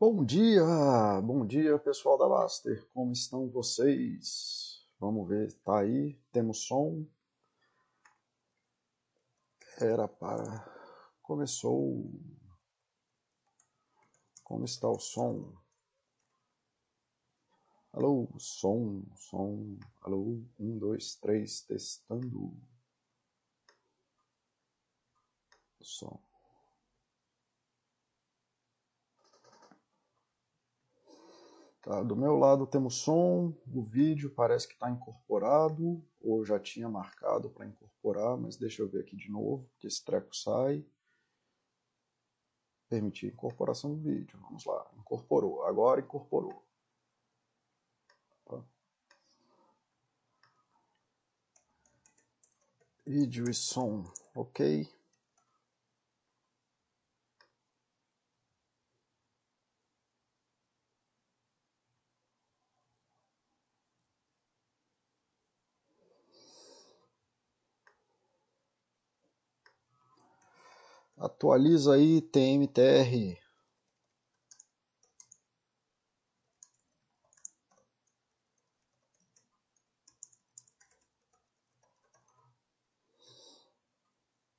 Bom dia, bom dia pessoal da Baster, como estão vocês? Vamos ver, tá aí, temos som. Era para. Começou. Como está o som? Alô, som, som, alô, um, dois, três, testando. Som. Tá, do meu lado temos som, o vídeo parece que está incorporado, ou já tinha marcado para incorporar, mas deixa eu ver aqui de novo, que esse treco sai. Permitir incorporação do vídeo, vamos lá, incorporou, agora incorporou. Vídeo e som, ok. Atualiza aí TMTR.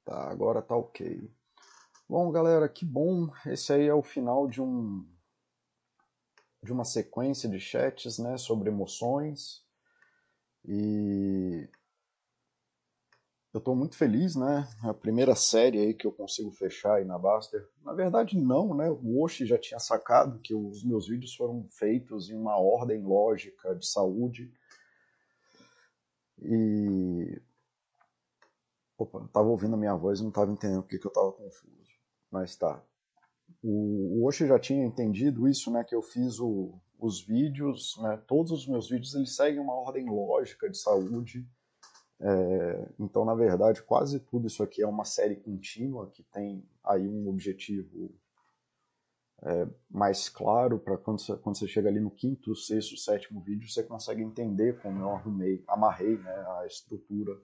Tá, agora tá ok. Bom, galera, que bom. Esse aí é o final de um de uma sequência de chats, né, sobre emoções. E eu estou muito feliz, né? A primeira série aí que eu consigo fechar aí na Baster. Na verdade, não, né? O Oshi já tinha sacado que os meus vídeos foram feitos em uma ordem lógica de saúde. E. Opa, tava ouvindo a minha voz e não tava entendendo porque que eu tava confuso. Mas tá. O, o Oshi já tinha entendido isso, né? Que eu fiz o, os vídeos, né? Todos os meus vídeos eles seguem uma ordem lógica de saúde é, então, na verdade, quase tudo isso aqui é uma série contínua que tem aí um objetivo é, mais claro para quando, quando, você chega ali no quinto, sexto, sétimo vídeo, você consegue entender como eu arrumei, amarrei né, a estrutura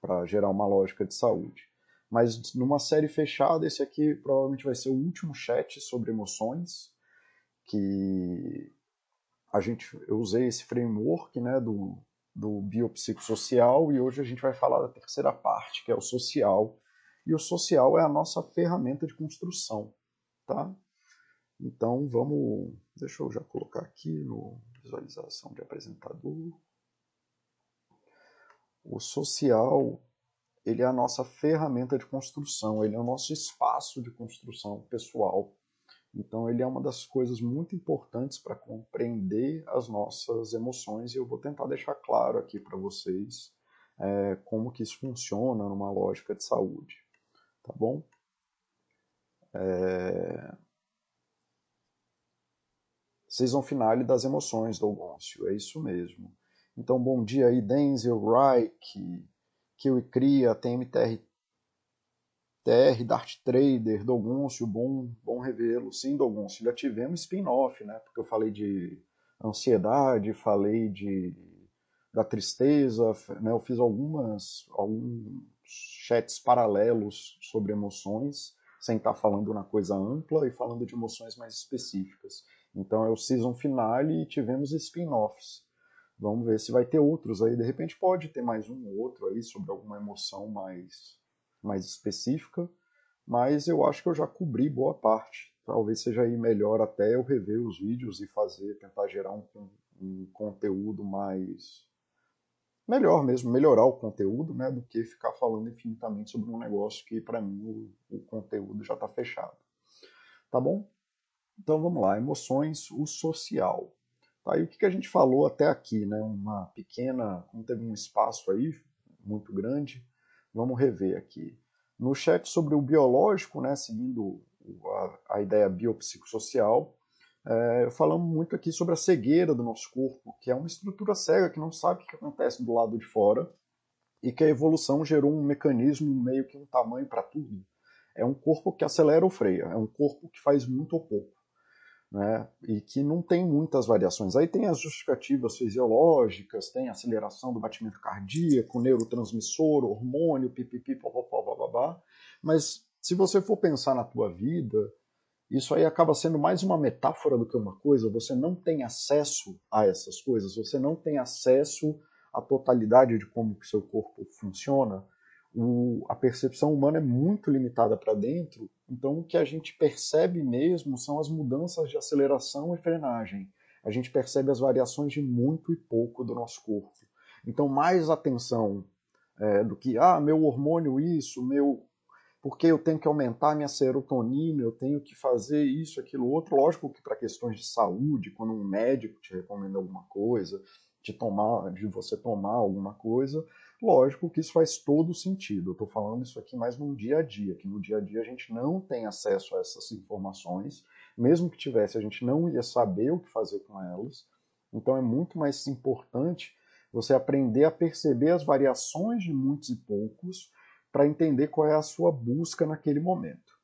para gerar uma lógica de saúde. Mas numa série fechada, esse aqui provavelmente vai ser o último chat sobre emoções, que a gente, eu usei esse framework né, do, do biopsicossocial e hoje a gente vai falar da terceira parte, que é o social. E o social é a nossa ferramenta de construção, tá? Então vamos, deixa eu já colocar aqui no visualização de apresentador. O social, ele é a nossa ferramenta de construção, ele é o nosso espaço de construção pessoal então, ele é uma das coisas muito importantes para compreender as nossas emoções e eu vou tentar deixar claro aqui para vocês é, como que isso funciona numa lógica de saúde, tá bom? É... Season finale das emoções do Algoncio, é isso mesmo. Então, bom dia aí, Denzel, Reich, Kiwi Cria, TMTR TR, Dart Trader, Dogoncio, bom, bom revê-lo. Sim, Dogoncio, já tivemos spin-off, né? Porque eu falei de ansiedade, falei de da tristeza, né? Eu fiz algumas alguns chats paralelos sobre emoções, sem estar falando na coisa ampla e falando de emoções mais específicas. Então é o season finale e tivemos spin-offs. Vamos ver se vai ter outros aí. De repente pode ter mais um ou outro aí sobre alguma emoção mais mais específica, mas eu acho que eu já cobri boa parte. Talvez seja aí melhor até eu rever os vídeos e fazer, tentar gerar um, um conteúdo mais melhor mesmo, melhorar o conteúdo, né, do que ficar falando infinitamente sobre um negócio que para mim o, o, conteúdo já está fechado. Tá bom? Então vamos lá, emoções, o social. Tá, e o que, que a gente falou até aqui, né? Uma pequena, não teve um espaço aí muito grande, Vamos rever aqui. No chat sobre o biológico, né, seguindo a, a ideia biopsicossocial, é, falamos muito aqui sobre a cegueira do nosso corpo, que é uma estrutura cega que não sabe o que acontece do lado de fora e que a evolução gerou um mecanismo meio que um tamanho para tudo. É um corpo que acelera ou freia, é um corpo que faz muito ou pouco né, e que não tem muitas variações. Aí tem as justificativas fisiológicas, tem aceleração do batimento cardíaco, neurotransmissor, hormônio, pipipi, babá, mas se você for pensar na tua vida, isso aí acaba sendo mais uma metáfora do que uma coisa. Você não tem acesso a essas coisas, você não tem acesso à totalidade de como que seu corpo funciona. O, a percepção humana é muito limitada para dentro, então o que a gente percebe mesmo são as mudanças de aceleração e frenagem. A gente percebe as variações de muito e pouco do nosso corpo. Então, mais atenção é, do que, ah, meu hormônio isso, meu porque eu tenho que aumentar minha serotonina, eu tenho que fazer isso, aquilo, outro. Lógico que para questões de saúde, quando um médico te recomenda alguma coisa, de tomar, de você tomar alguma coisa, lógico que isso faz todo sentido. Eu estou falando isso aqui mais no dia a dia, que no dia a dia a gente não tem acesso a essas informações, mesmo que tivesse, a gente não ia saber o que fazer com elas. Então é muito mais importante você aprender a perceber as variações de muitos e poucos para entender qual é a sua busca naquele momento,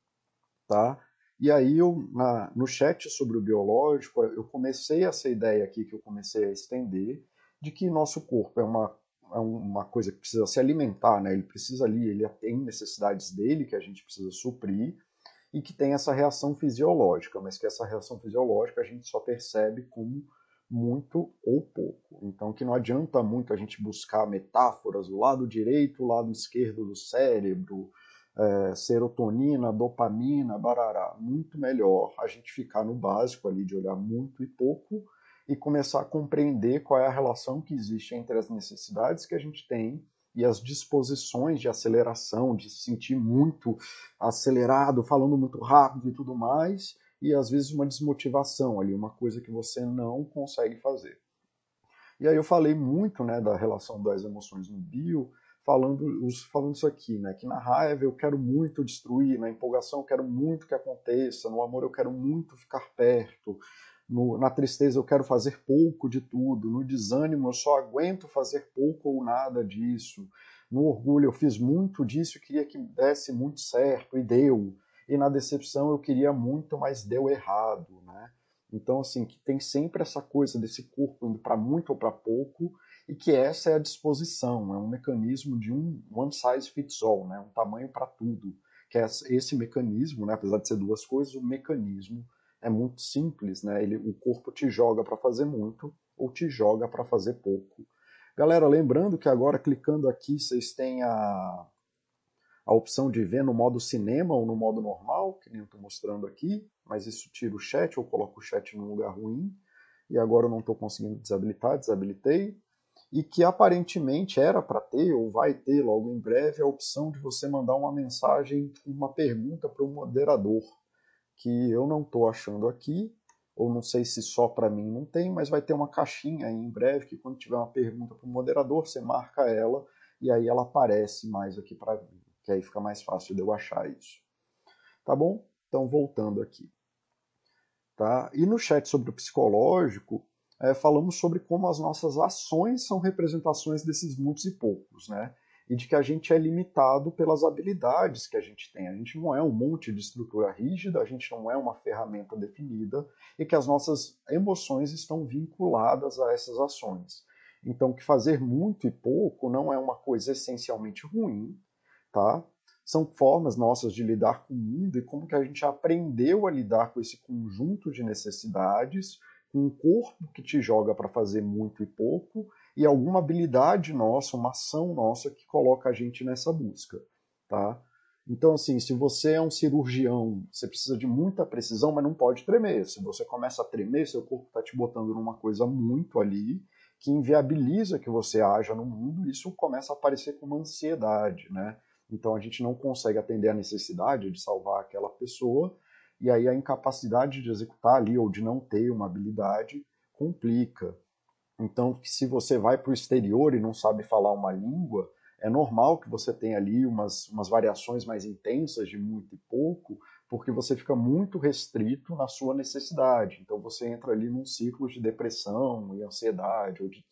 tá? E aí eu na, no chat sobre o biológico eu comecei essa ideia aqui que eu comecei a estender de que nosso corpo é uma é uma coisa que precisa se alimentar, né? Ele precisa ali, ele tem necessidades dele que a gente precisa suprir e que tem essa reação fisiológica, mas que essa reação fisiológica a gente só percebe como muito ou pouco. Então que não adianta muito a gente buscar metáforas, o lado direito, lado esquerdo do cérebro, é, serotonina, dopamina, barará. Muito melhor a gente ficar no básico ali de olhar muito e pouco e começar a compreender qual é a relação que existe entre as necessidades que a gente tem e as disposições de aceleração, de se sentir muito acelerado, falando muito rápido e tudo mais, e às vezes uma desmotivação ali, uma coisa que você não consegue fazer. E aí eu falei muito né, da relação das emoções no bio, falando, falando isso aqui, né, que na raiva eu quero muito destruir, na empolgação eu quero muito que aconteça, no amor eu quero muito ficar perto, no, na tristeza eu quero fazer pouco de tudo, no desânimo eu só aguento fazer pouco ou nada disso, no orgulho eu fiz muito disso e queria que desse muito certo e deu e na decepção eu queria muito, mas deu errado, né? Então, assim, que tem sempre essa coisa desse corpo indo para muito ou para pouco, e que essa é a disposição, é um mecanismo de um one size fits all, né? um tamanho para tudo. Que é esse mecanismo, né? apesar de ser duas coisas, o mecanismo é muito simples, né? Ele, o corpo te joga para fazer muito ou te joga para fazer pouco. Galera, lembrando que agora clicando aqui vocês têm a, a opção de ver no modo cinema ou no modo normal, que nem eu estou mostrando aqui, mas isso tira o chat, eu coloco o chat num lugar ruim, e agora eu não estou conseguindo desabilitar, desabilitei, e que aparentemente era para ter, ou vai ter logo em breve, a opção de você mandar uma mensagem, uma pergunta para o moderador, que eu não estou achando aqui, ou não sei se só para mim não tem, mas vai ter uma caixinha aí em breve, que quando tiver uma pergunta para o moderador, você marca ela, e aí ela aparece mais aqui para mim que aí fica mais fácil de eu achar isso. Tá bom? Então, voltando aqui. Tá? E no chat sobre o psicológico, é, falamos sobre como as nossas ações são representações desses muitos e poucos, né? E de que a gente é limitado pelas habilidades que a gente tem. A gente não é um monte de estrutura rígida, a gente não é uma ferramenta definida e que as nossas emoções estão vinculadas a essas ações. Então, que fazer muito e pouco não é uma coisa essencialmente ruim, tá? São formas nossas de lidar com o mundo e como que a gente aprendeu a lidar com esse conjunto de necessidades, com um corpo que te joga para fazer muito e pouco e alguma habilidade nossa, uma ação nossa que coloca a gente nessa busca, tá? Então, assim, se você é um cirurgião, você precisa de muita precisão, mas não pode tremer. Se você começa a tremer, seu corpo está te botando numa coisa muito ali que inviabiliza que você haja no mundo, isso começa a aparecer como ansiedade, né? Então a gente não consegue atender a necessidade de salvar aquela pessoa, e aí a incapacidade de executar ali ou de não ter uma habilidade complica. Então, se você vai para o exterior e não sabe falar uma língua, é normal que você tenha ali umas, umas variações mais intensas de muito e pouco, porque você fica muito restrito na sua necessidade. Então você entra ali num ciclo de depressão e ansiedade, ou de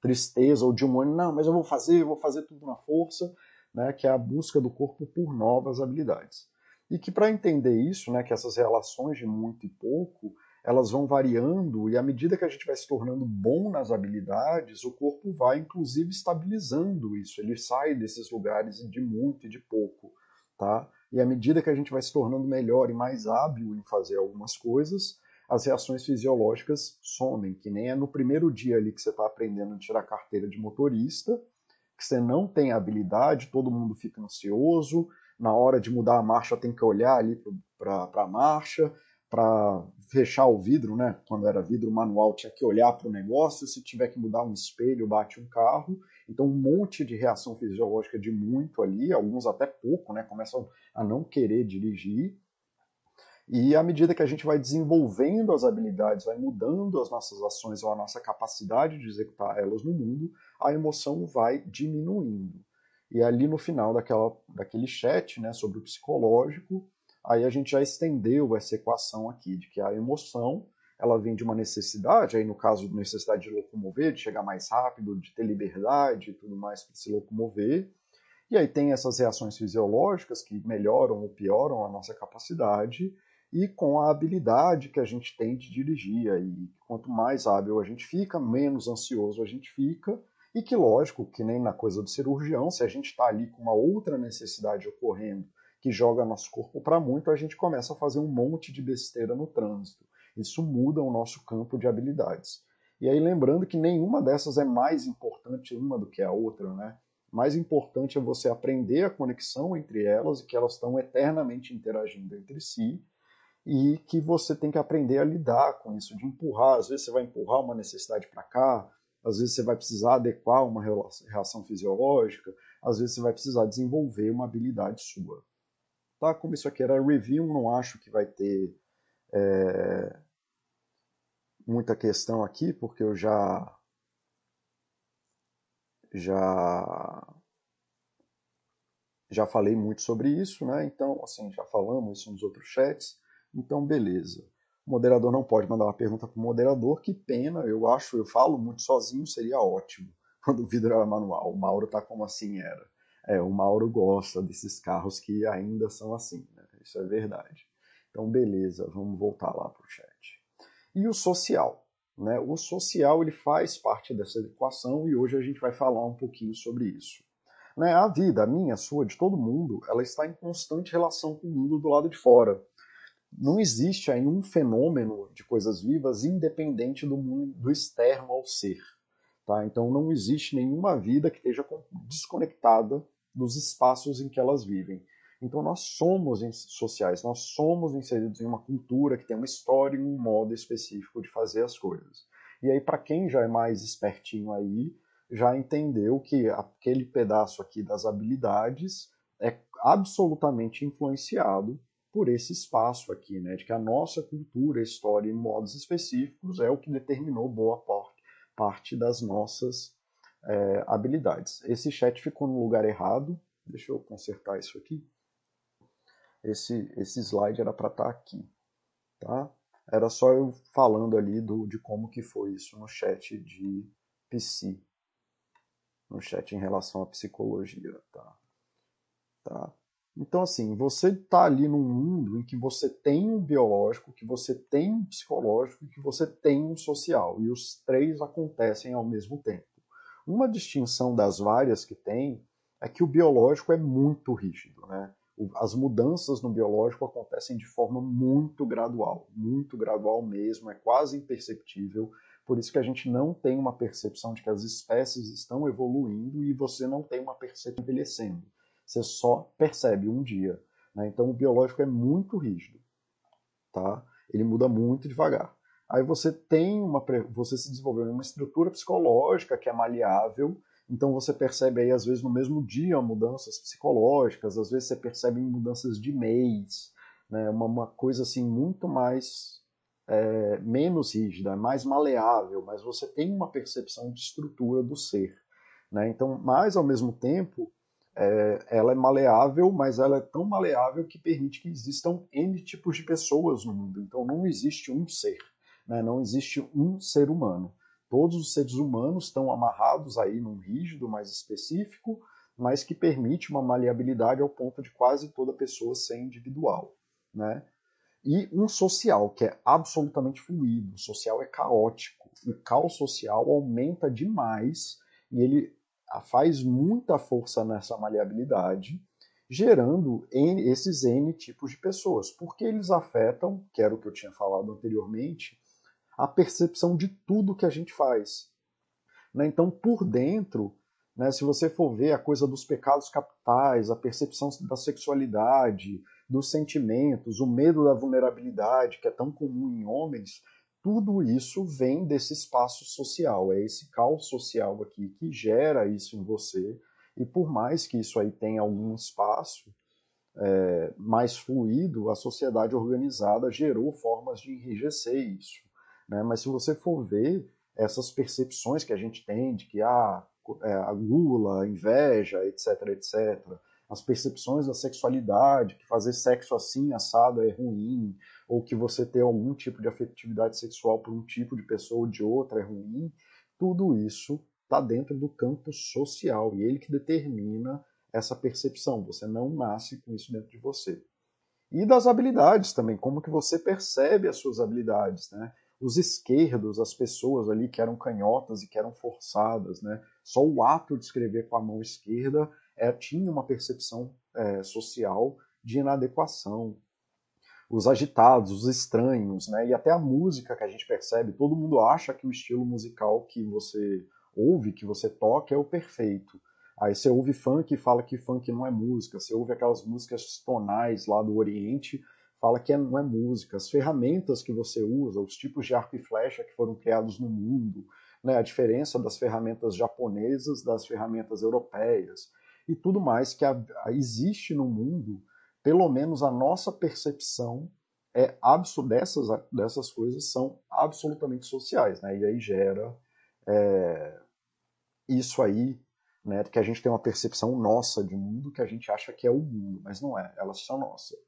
tristeza, ou de um ano, não, mas eu vou fazer, eu vou fazer tudo na força, né, que é a busca do corpo por novas habilidades. E que para entender isso, né, que essas relações de muito e pouco, elas vão variando e à medida que a gente vai se tornando bom nas habilidades, o corpo vai inclusive estabilizando isso. Ele sai desses lugares de muito e de pouco, tá? E à medida que a gente vai se tornando melhor e mais hábil em fazer algumas coisas, as reações fisiológicas somem, que nem é no primeiro dia ali que você está aprendendo a tirar carteira de motorista, que você não tem habilidade, todo mundo fica ansioso, na hora de mudar a marcha tem que olhar ali para a marcha, para fechar o vidro, né? Quando era vidro manual tinha que olhar para o negócio, se tiver que mudar um espelho, bate um carro. Então um monte de reação fisiológica de muito ali, alguns até pouco, né? Começam a não querer dirigir. E à medida que a gente vai desenvolvendo as habilidades, vai mudando as nossas ações ou a nossa capacidade de executar elas no mundo, a emoção vai diminuindo. E ali no final daquela, daquele chat né, sobre o psicológico, aí a gente já estendeu essa equação aqui, de que a emoção ela vem de uma necessidade, aí no caso necessidade de locomover, de chegar mais rápido, de ter liberdade e tudo mais para se locomover. E aí tem essas reações fisiológicas que melhoram ou pioram a nossa capacidade, e com a habilidade que a gente tem de dirigir. E quanto mais hábil a gente fica, menos ansioso a gente fica, e que, lógico, que nem na coisa do cirurgião, se a gente está ali com uma outra necessidade ocorrendo que joga nosso corpo para muito, a gente começa a fazer um monte de besteira no trânsito. Isso muda o nosso campo de habilidades. E aí lembrando que nenhuma dessas é mais importante uma do que a outra, né? Mais importante é você aprender a conexão entre elas e que elas estão eternamente interagindo entre si e que você tem que aprender a lidar com isso, de empurrar. Às vezes você vai empurrar uma necessidade para cá, às vezes você vai precisar adequar uma reação fisiológica, às vezes você vai precisar desenvolver uma habilidade sua. Tá? Como isso aqui era review, não acho que vai ter é, muita questão aqui, porque eu já já já falei muito sobre isso, né? Então, assim, já falamos isso nos outros chats. Então, beleza. O moderador não pode mandar uma pergunta para o moderador, que pena, eu acho, eu falo muito sozinho, seria ótimo quando o vidro era manual. O Mauro tá como assim era. É, o Mauro gosta desses carros que ainda são assim, né? Isso é verdade. Então, beleza, vamos voltar lá para o chat. E o social? Né? O social ele faz parte dessa equação e hoje a gente vai falar um pouquinho sobre isso. Né? A vida, a minha, a sua, de todo mundo, ela está em constante relação com o mundo do lado de fora não existe aí um fenômeno de coisas vivas independente do mundo do externo ao ser. Tá? Então não existe nenhuma vida que esteja desconectada dos espaços em que elas vivem. Então nós somos sociais, nós somos inseridos em uma cultura que tem uma história e um modo específico de fazer as coisas. E aí para quem já é mais espertinho aí, já entendeu que aquele pedaço aqui das habilidades é absolutamente influenciado por esse espaço aqui, né, de que a nossa cultura, história e modos específicos é o que determinou boa parte das nossas é, habilidades. Esse chat ficou no lugar errado, deixa eu consertar isso aqui. Esse, esse slide era para estar tá aqui, tá? Era só eu falando ali do, de como que foi isso no chat de psi, no chat em relação à psicologia, tá? Tá? Então, assim, você está ali num mundo em que você tem um biológico, que você tem um psicológico e que você tem um social. E os três acontecem ao mesmo tempo. Uma distinção das várias que tem é que o biológico é muito rígido. Né? As mudanças no biológico acontecem de forma muito gradual, muito gradual mesmo, é quase imperceptível. Por isso que a gente não tem uma percepção de que as espécies estão evoluindo e você não tem uma percepção envelhecendo você só percebe um dia. Né? Então o biológico é muito rígido, tá? Ele muda muito devagar. Aí você tem uma, você se desenvolveu uma estrutura psicológica que é maleável. Então você percebe aí às vezes no mesmo dia mudanças psicológicas, às vezes você percebe mudanças de mês, né? Uma, uma coisa assim muito mais é, menos rígida, mais maleável, mas você tem uma percepção de estrutura do ser. Né? Então, mas ao mesmo tempo, é, ela é maleável, mas ela é tão maleável que permite que existam N tipos de pessoas no mundo. Então não existe um ser, né? não existe um ser humano. Todos os seres humanos estão amarrados aí num rígido mais específico, mas que permite uma maleabilidade ao ponto de quase toda pessoa ser individual. Né? E um social, que é absolutamente fluido, o social é caótico. O caos social aumenta demais e ele faz muita força nessa maleabilidade gerando N, esses N tipos de pessoas, porque eles afetam, que era o que eu tinha falado anteriormente, a percepção de tudo que a gente faz. Né? Então, por dentro, né, se você for ver a coisa dos pecados capitais, a percepção da sexualidade, dos sentimentos, o medo da vulnerabilidade, que é tão comum em homens, tudo isso vem desse espaço social, é esse caos social aqui que gera isso em você, e por mais que isso aí tenha algum espaço é, mais fluido, a sociedade organizada gerou formas de enrijecer isso. Né? Mas se você for ver essas percepções que a gente tem de que ah, é, a gula, a inveja, etc, etc, as percepções da sexualidade, que fazer sexo assim, assado é ruim, ou que você ter algum tipo de afetividade sexual por um tipo de pessoa ou de outra é ruim, tudo isso está dentro do campo social e ele que determina essa percepção. Você não nasce com isso dentro de você. E das habilidades também, como que você percebe as suas habilidades, né? Os esquerdos, as pessoas ali que eram canhotas e que eram forçadas, né? Só o ato de escrever com a mão esquerda é, tinha uma percepção é, social de inadequação. Os agitados, os estranhos, né? E até a música que a gente percebe, todo mundo acha que o estilo musical que você ouve, que você toca, é o perfeito. Aí você ouve funk e fala que funk não é música. Você ouve aquelas músicas tonais lá do Oriente, fala que é, não é música. As ferramentas que você usa, os tipos de arco e flecha que foram criados no mundo, né, a diferença das ferramentas japonesas das ferramentas europeias e tudo mais que existe no mundo, pelo menos a nossa percepção é dessas, dessas coisas são absolutamente sociais, né? E aí gera é, isso aí, né, que a gente tem uma percepção nossa de mundo que a gente acha que é o mundo, mas não é, elas são nossas.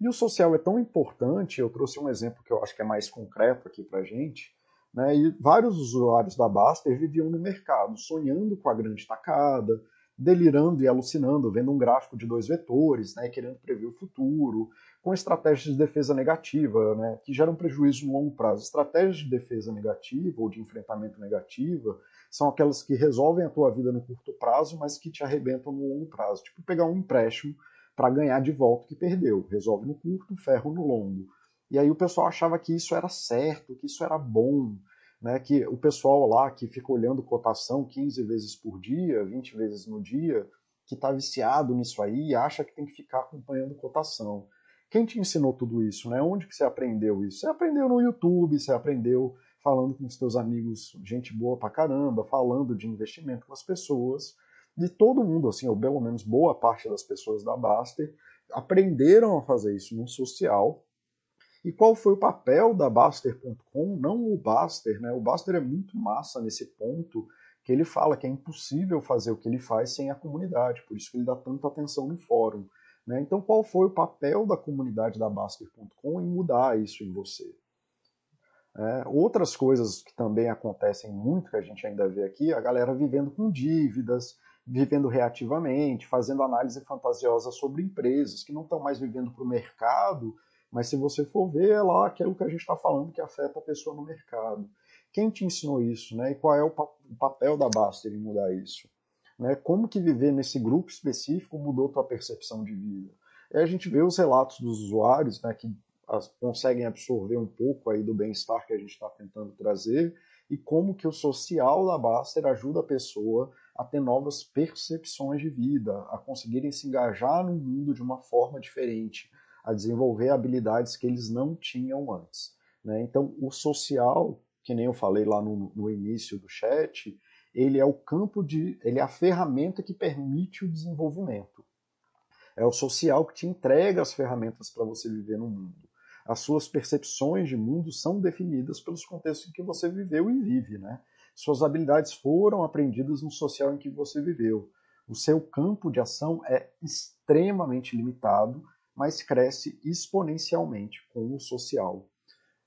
E o social é tão importante, eu trouxe um exemplo que eu acho que é mais concreto aqui para gente, né, e vários usuários da Baster viviam no mercado, sonhando com a grande tacada, delirando e alucinando, vendo um gráfico de dois vetores, né, querendo prever o futuro, com estratégias de defesa negativa, né, que geram prejuízo no longo prazo. Estratégias de defesa negativa ou de enfrentamento negativa são aquelas que resolvem a tua vida no curto prazo, mas que te arrebentam no longo prazo. Tipo pegar um empréstimo para ganhar de volta o que perdeu. Resolve no curto, ferro no longo. E aí o pessoal achava que isso era certo, que isso era bom, né, que o pessoal lá que fica olhando cotação 15 vezes por dia, 20 vezes no dia, que está viciado nisso aí e acha que tem que ficar acompanhando cotação. Quem te ensinou tudo isso? Né? Onde que você aprendeu isso? Você aprendeu no YouTube, você aprendeu falando com os seus amigos, gente boa pra caramba, falando de investimento com as pessoas. De todo mundo, assim, ou pelo menos boa parte das pessoas da Baster, aprenderam a fazer isso no social e qual foi o papel da Baster.com? Não o Baster, né? O Baster é muito massa nesse ponto que ele fala que é impossível fazer o que ele faz sem a comunidade, por isso que ele dá tanta atenção no fórum. Né? Então, qual foi o papel da comunidade da Baster.com em mudar isso em você? É, outras coisas que também acontecem muito, que a gente ainda vê aqui, a galera vivendo com dívidas, vivendo reativamente, fazendo análise fantasiosa sobre empresas que não estão mais vivendo para o mercado, mas se você for ver, é lá aquilo que a gente está falando que afeta a pessoa no mercado. Quem te ensinou isso? Né? E qual é o, pa o papel da Baster em mudar isso? Né? Como que viver nesse grupo específico mudou tua percepção de vida? E a gente vê os relatos dos usuários né, que as, conseguem absorver um pouco aí do bem-estar que a gente está tentando trazer e como que o social da Baster ajuda a pessoa a ter novas percepções de vida, a conseguirem se engajar no mundo de uma forma diferente, a desenvolver habilidades que eles não tinham antes. Né? Então, o social, que nem eu falei lá no, no início do chat, ele é o campo de, ele é a ferramenta que permite o desenvolvimento. É o social que te entrega as ferramentas para você viver no mundo. As suas percepções de mundo são definidas pelos contextos em que você viveu e vive, né? Suas habilidades foram aprendidas no social em que você viveu. O seu campo de ação é extremamente limitado mas cresce exponencialmente com o social.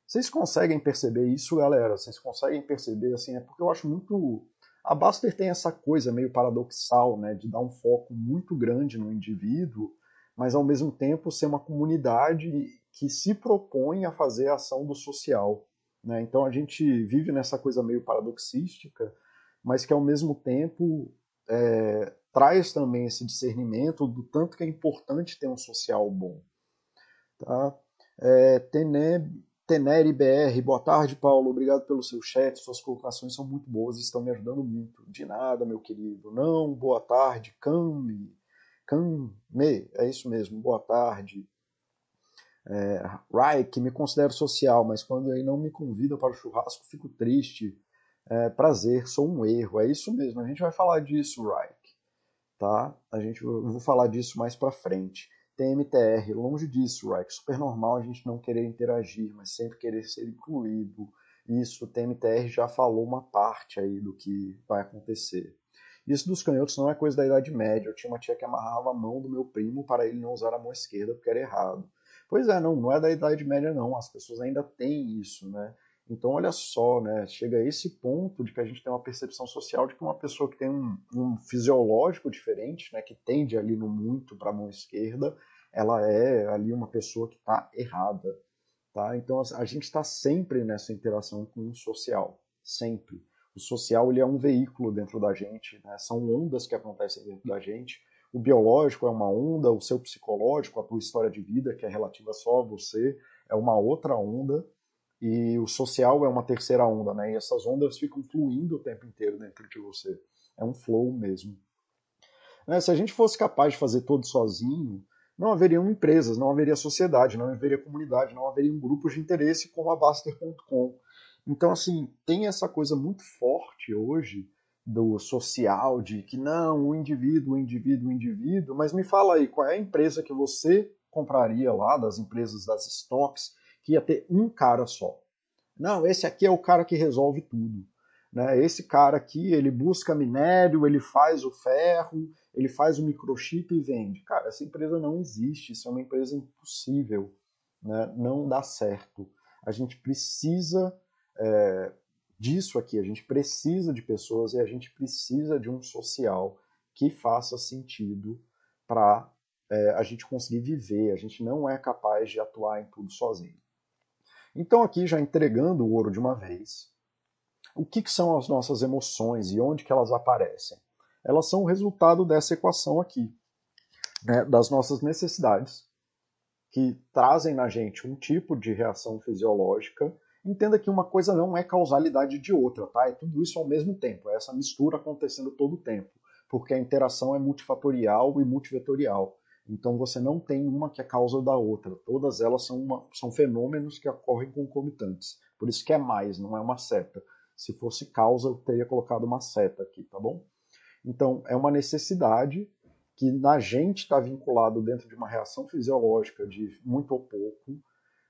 Vocês conseguem perceber isso, galera? Vocês conseguem perceber, assim, é porque eu acho muito... A Baster tem essa coisa meio paradoxal, né, de dar um foco muito grande no indivíduo, mas ao mesmo tempo ser uma comunidade que se propõe a fazer a ação do social. Né? Então a gente vive nessa coisa meio paradoxística, mas que ao mesmo tempo é, traz também esse discernimento do tanto que é importante ter um social bom. Tá? É, Tenere BR, boa tarde, Paulo. Obrigado pelo seu chat. Suas colocações são muito boas e estão me ajudando muito. De nada, meu querido. Não, boa tarde. Came. Came. É isso mesmo, boa tarde. É, Reich, me considero social, mas quando ele não me convida para o churrasco, fico triste. É, prazer, sou um erro. É isso mesmo. A gente vai falar disso, Reich. Tá? A gente, eu vou falar disso mais para frente. TMTR, longe disso, Reich. Super normal a gente não querer interagir, mas sempre querer ser incluído. Isso, o TMTR já falou uma parte aí do que vai acontecer. Isso dos canhotos não é coisa da Idade Média. Eu tinha uma tia que amarrava a mão do meu primo para ele não usar a mão esquerda porque era errado. Pois é, não, não é da Idade Média não. As pessoas ainda têm isso, né? Então, olha só, né? Chega a esse ponto de que a gente tem uma percepção social de que uma pessoa que tem um, um fisiológico diferente, né, que tende ali no muito para a mão esquerda, ela é ali uma pessoa que está errada. Tá? Então a gente está sempre nessa interação com o social, sempre. O social ele é um veículo dentro da gente, né? são ondas que acontecem dentro da gente. O biológico é uma onda, o seu psicológico, a tua história de vida, que é relativa só a você, é uma outra onda, e o social é uma terceira onda, né? E essas ondas ficam fluindo o tempo inteiro dentro de você. É um flow mesmo. Né? Se a gente fosse capaz de fazer tudo sozinho, não haveriam empresas, não haveria sociedade, não haveria comunidade, não haveriam grupos de interesse como a Baster.com. Então, assim, tem essa coisa muito forte hoje do social, de que não, o indivíduo, o indivíduo, o indivíduo, mas me fala aí, qual é a empresa que você compraria lá, das empresas das stocks, que ia ter um cara só? Não, esse aqui é o cara que resolve tudo. Né? Esse cara aqui, ele busca minério, ele faz o ferro, ele faz o microchip e vende. Cara, essa empresa não existe, isso é uma empresa impossível, né? não dá certo. A gente precisa é, disso aqui, a gente precisa de pessoas e a gente precisa de um social que faça sentido para é, a gente conseguir viver. A gente não é capaz de atuar em tudo sozinho. Então, aqui já entregando o ouro de uma vez, o que, que são as nossas emoções e onde que elas aparecem? Elas são o resultado dessa equação aqui, né, das nossas necessidades, que trazem na gente um tipo de reação fisiológica. Entenda que uma coisa não é causalidade de outra, tá? É tudo isso ao mesmo tempo, é essa mistura acontecendo todo o tempo, porque a interação é multifatorial e multivetorial. Então você não tem uma que é causa da outra. Todas elas são, uma, são fenômenos que ocorrem concomitantes. Por isso que é mais, não é uma seta. Se fosse causa, eu teria colocado uma seta aqui, tá bom? Então, é uma necessidade que na gente está vinculado dentro de uma reação fisiológica de muito ou pouco,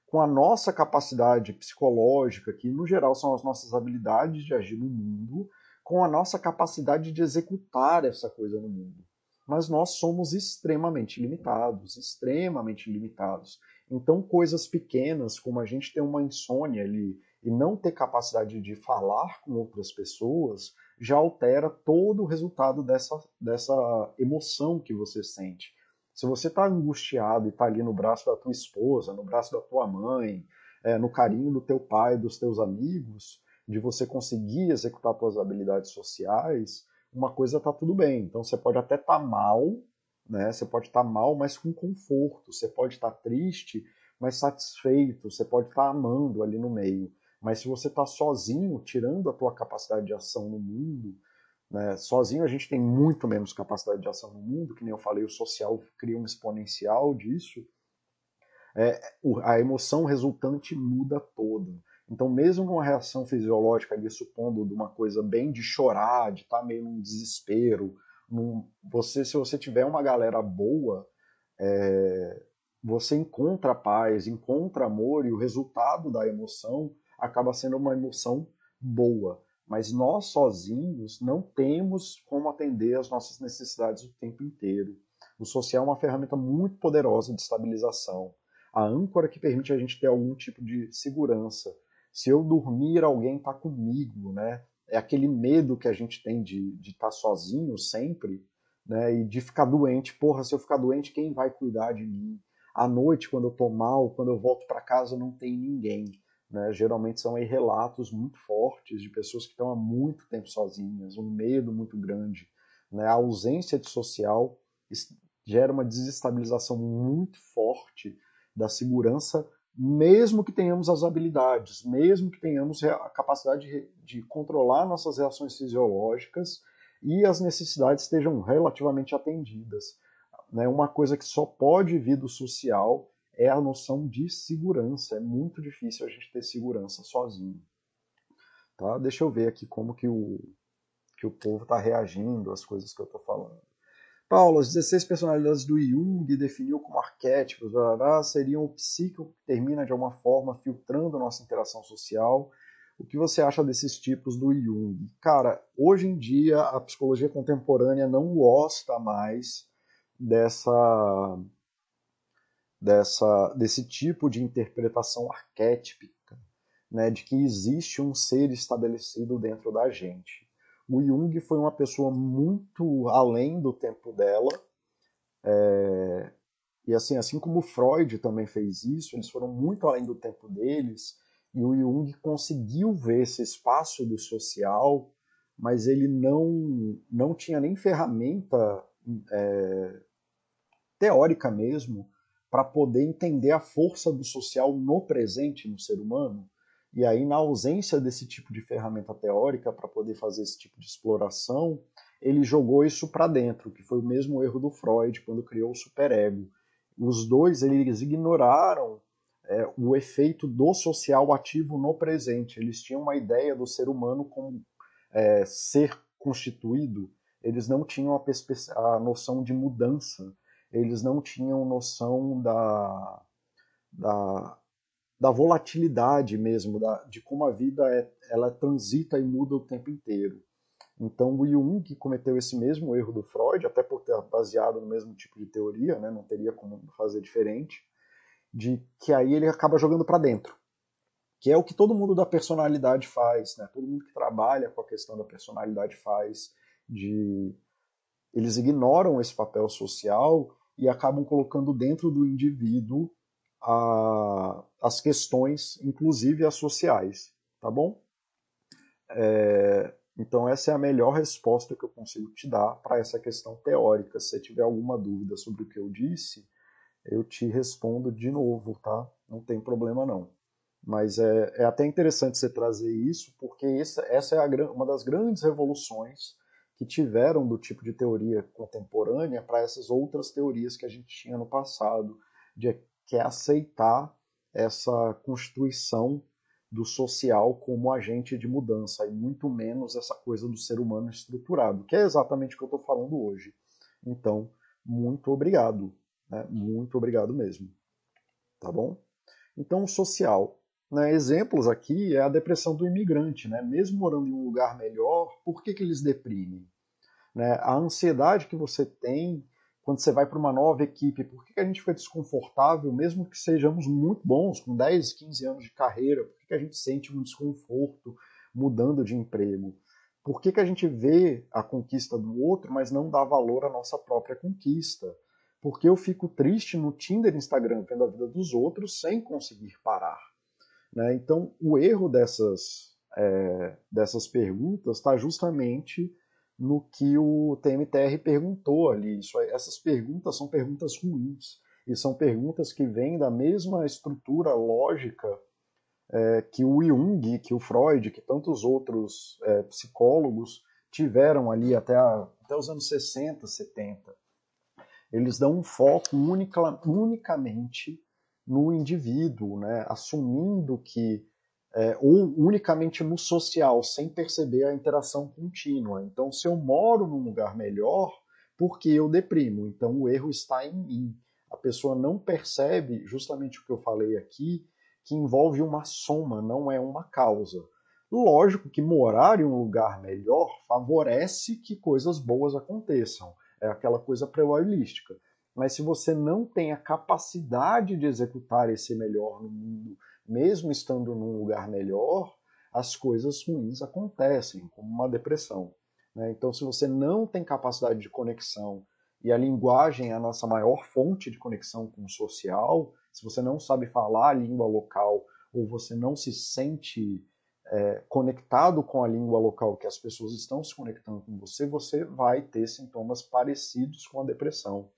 com a nossa capacidade psicológica, que no geral são as nossas habilidades de agir no mundo, com a nossa capacidade de executar essa coisa no mundo. Mas nós somos extremamente limitados, extremamente limitados. Então, coisas pequenas, como a gente ter uma insônia ali e não ter capacidade de falar com outras pessoas já altera todo o resultado dessa, dessa emoção que você sente. Se você está angustiado e está ali no braço da tua esposa, no braço da tua mãe, é, no carinho do teu pai, dos teus amigos, de você conseguir executar suas habilidades sociais, uma coisa está tudo bem. Então você pode até estar tá mal, né? Você pode estar tá mal, mas com conforto. Você pode estar tá triste, mas satisfeito. Você pode estar tá amando ali no meio. Mas se você está sozinho, tirando a tua capacidade de ação no mundo, né, sozinho a gente tem muito menos capacidade de ação no mundo, que nem eu falei, o social cria um exponencial disso, é, a emoção resultante muda toda. Então, mesmo com uma reação fisiológica ali, supondo de uma coisa bem de chorar, de estar tá meio num desespero, num, você, se você tiver uma galera boa, é, você encontra paz, encontra amor e o resultado da emoção acaba sendo uma emoção boa. Mas nós sozinhos não temos como atender às nossas necessidades o tempo inteiro. O social é uma ferramenta muito poderosa de estabilização. A âncora que permite a gente ter algum tipo de segurança. Se eu dormir, alguém está comigo, né? É aquele medo que a gente tem de estar tá sozinho sempre, né? E de ficar doente. Porra, se eu ficar doente, quem vai cuidar de mim? À noite, quando eu tô mal, quando eu volto para casa, não tem ninguém. Né? Geralmente são relatos muito fortes de pessoas que estão há muito tempo sozinhas, um medo muito grande. Né? A ausência de social gera uma desestabilização muito forte da segurança, mesmo que tenhamos as habilidades, mesmo que tenhamos a capacidade de, de controlar nossas reações fisiológicas e as necessidades estejam relativamente atendidas. Né? Uma coisa que só pode vir do social é a noção de segurança. É muito difícil a gente ter segurança sozinho. Tá? Deixa eu ver aqui como que o, que o povo está reagindo às coisas que eu estou falando. Paulo, as 16 personalidades do Jung definiu como arquétipos, blá, seriam o psíquico que termina de alguma forma filtrando nossa interação social. O que você acha desses tipos do Jung? Cara, hoje em dia a psicologia contemporânea não gosta mais dessa, dessa desse tipo de interpretação arquétipica, né, de que existe um ser estabelecido dentro da gente o Jung foi uma pessoa muito além do tempo dela. É, e assim, assim como Freud também fez isso, eles foram muito além do tempo deles. E o Jung conseguiu ver esse espaço do social, mas ele não, não tinha nem ferramenta é, teórica mesmo para poder entender a força do social no presente no ser humano. E aí, na ausência desse tipo de ferramenta teórica para poder fazer esse tipo de exploração, ele jogou isso para dentro, que foi o mesmo erro do Freud quando criou o superego. Os dois eles ignoraram é, o efeito do social ativo no presente. Eles tinham uma ideia do ser humano como é, ser constituído. Eles não tinham a, a noção de mudança. Eles não tinham noção da, da da volatilidade mesmo, da, de como a vida é, ela transita e muda o tempo inteiro. Então o Jung cometeu esse mesmo erro do Freud, até por ter baseado no mesmo tipo de teoria, né, não teria como fazer diferente, de que aí ele acaba jogando para dentro, que é o que todo mundo da personalidade faz, né? Todo mundo que trabalha com a questão da personalidade faz, de eles ignoram esse papel social e acabam colocando dentro do indivíduo a, as questões, inclusive as sociais, tá bom? É, então essa é a melhor resposta que eu consigo te dar para essa questão teórica. Se você tiver alguma dúvida sobre o que eu disse, eu te respondo de novo, tá? Não tem problema não. Mas é, é até interessante você trazer isso, porque essa, essa é a, uma das grandes revoluções que tiveram do tipo de teoria contemporânea para essas outras teorias que a gente tinha no passado, de que é aceitar essa constituição do social como agente de mudança e muito menos essa coisa do ser humano estruturado, que é exatamente o que eu estou falando hoje. Então, muito obrigado, né? muito obrigado mesmo, tá bom? Então, social, né? exemplos aqui é a depressão do imigrante, né? mesmo morando em um lugar melhor, por que, que eles deprimem? Né? A ansiedade que você tem quando você vai para uma nova equipe, por que, a gente fica desconfortável, mesmo que sejamos muito bons, com 10, 15 anos de carreira, por que, a gente sente um desconforto mudando de emprego? Por que, que a gente vê a conquista do outro, mas não dá valor à nossa própria conquista? Porque eu fico triste no Tinder e Instagram vendo a vida dos outros sem conseguir parar. Né? Então, o erro dessas, é, dessas perguntas está justamente no que o TMTR perguntou ali. Isso, essas perguntas são perguntas ruins e são perguntas que vêm da mesma estrutura lógica é, que o Jung, que o Freud, que tantos outros é, psicólogos tiveram ali até, a, até os anos 60, 70. Eles dão um foco única, unicamente no indivíduo, né, assumindo que é, ou unicamente no social, sem perceber a interação contínua. Então, se eu moro num lugar melhor, porque eu deprimo? Então, o erro está em mim. A pessoa não percebe justamente o que eu falei aqui, que envolve uma soma, não é uma causa. Lógico que morar em um lugar melhor favorece que coisas boas aconteçam. É aquela coisa probabilística. Mas se você não tem a capacidade de executar esse melhor no mundo mesmo estando num lugar melhor, as coisas ruins acontecem, como uma depressão. Né? Então, se você não tem capacidade de conexão e a linguagem é a nossa maior fonte de conexão com o social, se você não sabe falar a língua local ou você não se sente é, conectado com a língua local que as pessoas estão se conectando com você, você vai ter sintomas parecidos com a depressão.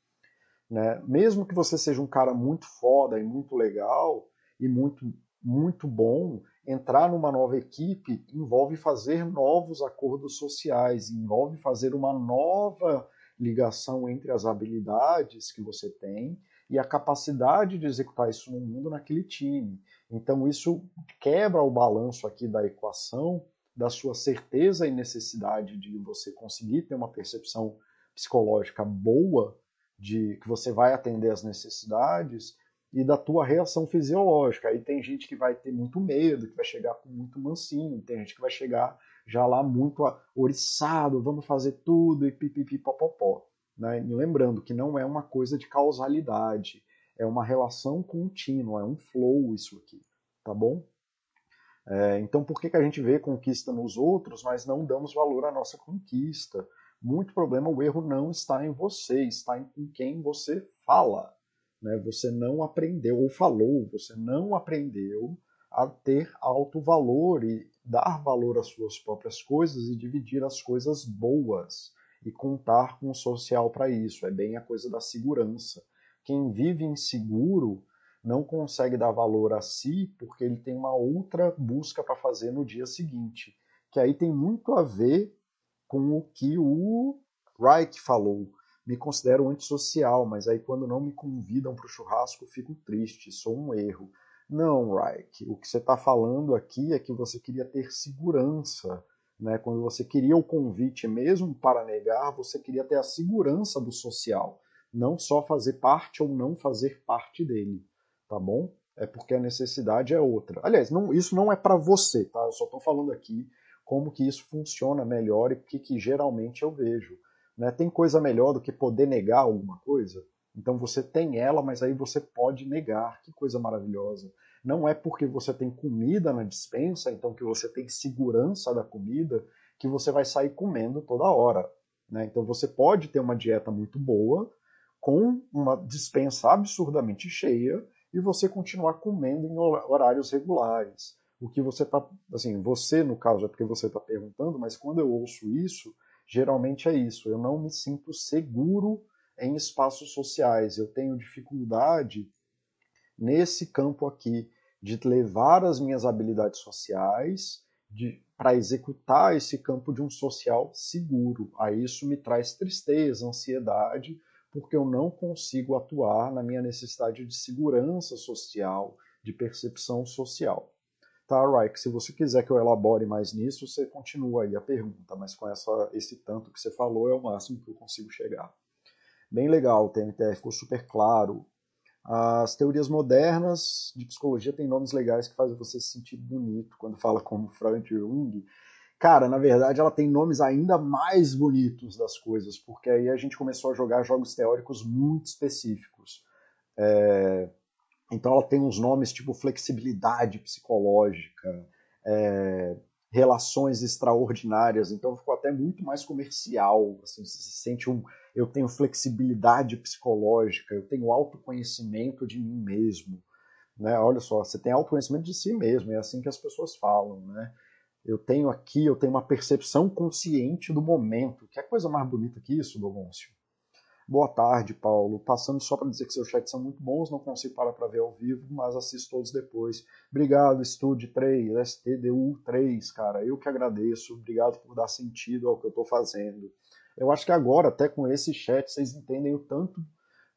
Né? Mesmo que você seja um cara muito foda e muito legal e muito, muito bom, entrar numa nova equipe envolve fazer novos acordos sociais, envolve fazer uma nova ligação entre as habilidades que você tem e a capacidade de executar isso no mundo naquele time. Então isso quebra o balanço aqui da equação da sua certeza e necessidade de você conseguir ter uma percepção psicológica boa de que você vai atender as necessidades e da tua reação fisiológica. Aí tem gente que vai ter muito medo, que vai chegar com muito mansinho, tem gente que vai chegar já lá muito oriçado, vamos fazer tudo e pipipi popopó. Né? E lembrando que não é uma coisa de causalidade, é uma relação contínua, é um flow isso aqui, tá bom? É, então por que, que a gente vê conquista nos outros, mas não damos valor à nossa conquista? Muito problema, o erro não está em você, está em quem você fala. Né? Você não aprendeu, ou falou, você não aprendeu a ter alto valor e dar valor às suas próprias coisas e dividir as coisas boas e contar com o social para isso. É bem a coisa da segurança. Quem vive inseguro não consegue dar valor a si porque ele tem uma outra busca para fazer no dia seguinte, que aí tem muito a ver com o que o Reich falou. Me considero antissocial, mas aí quando não me convidam para o churrasco, fico triste, sou um erro. Não, Reich, o que você está falando aqui é que você queria ter segurança. Né? Quando você queria o convite mesmo para negar, você queria ter a segurança do social, não só fazer parte ou não fazer parte dele, tá bom? É porque a necessidade é outra. Aliás, não, isso não é para você, tá? Eu só estou falando aqui como que isso funciona melhor e o que, que geralmente eu vejo. Né? Tem coisa melhor do que poder negar alguma coisa? Então você tem ela, mas aí você pode negar. Que coisa maravilhosa. Não é porque você tem comida na dispensa, então que você tem segurança da comida, que você vai sair comendo toda hora. Né? Então você pode ter uma dieta muito boa, com uma dispensa absurdamente cheia, e você continuar comendo em horários regulares. O que você está. Assim, você, no caso, é porque você está perguntando, mas quando eu ouço isso, geralmente é isso. Eu não me sinto seguro em espaços sociais. Eu tenho dificuldade nesse campo aqui de levar as minhas habilidades sociais para executar esse campo de um social seguro. Aí isso me traz tristeza, ansiedade, porque eu não consigo atuar na minha necessidade de segurança social, de percepção social. Tá, Raik, se você quiser que eu elabore mais nisso, você continua aí a pergunta, mas com essa, esse tanto que você falou é o máximo que eu consigo chegar. Bem legal, o TMTF ficou super claro. As teorias modernas de psicologia têm nomes legais que fazem você se sentir bonito quando fala como Freud e Jung. Cara, na verdade, ela tem nomes ainda mais bonitos das coisas, porque aí a gente começou a jogar jogos teóricos muito específicos. É... Então ela tem uns nomes tipo flexibilidade psicológica, é relações extraordinárias, então ficou até muito mais comercial. Assim, você se sente um. Eu tenho flexibilidade psicológica, eu tenho autoconhecimento de mim mesmo. Né? Olha só, você tem autoconhecimento de si mesmo, é assim que as pessoas falam. Né? Eu tenho aqui, eu tenho uma percepção consciente do momento. Que é coisa mais bonita que isso, Dogoncio? Boa tarde, Paulo. Passando só para dizer que seus chats são muito bons, não consigo parar para ver ao vivo, mas assisto todos depois. Obrigado, Studio 3, STDU 3, cara. Eu que agradeço. Obrigado por dar sentido ao que eu estou fazendo. Eu acho que agora, até com esse chat, vocês entendem o tanto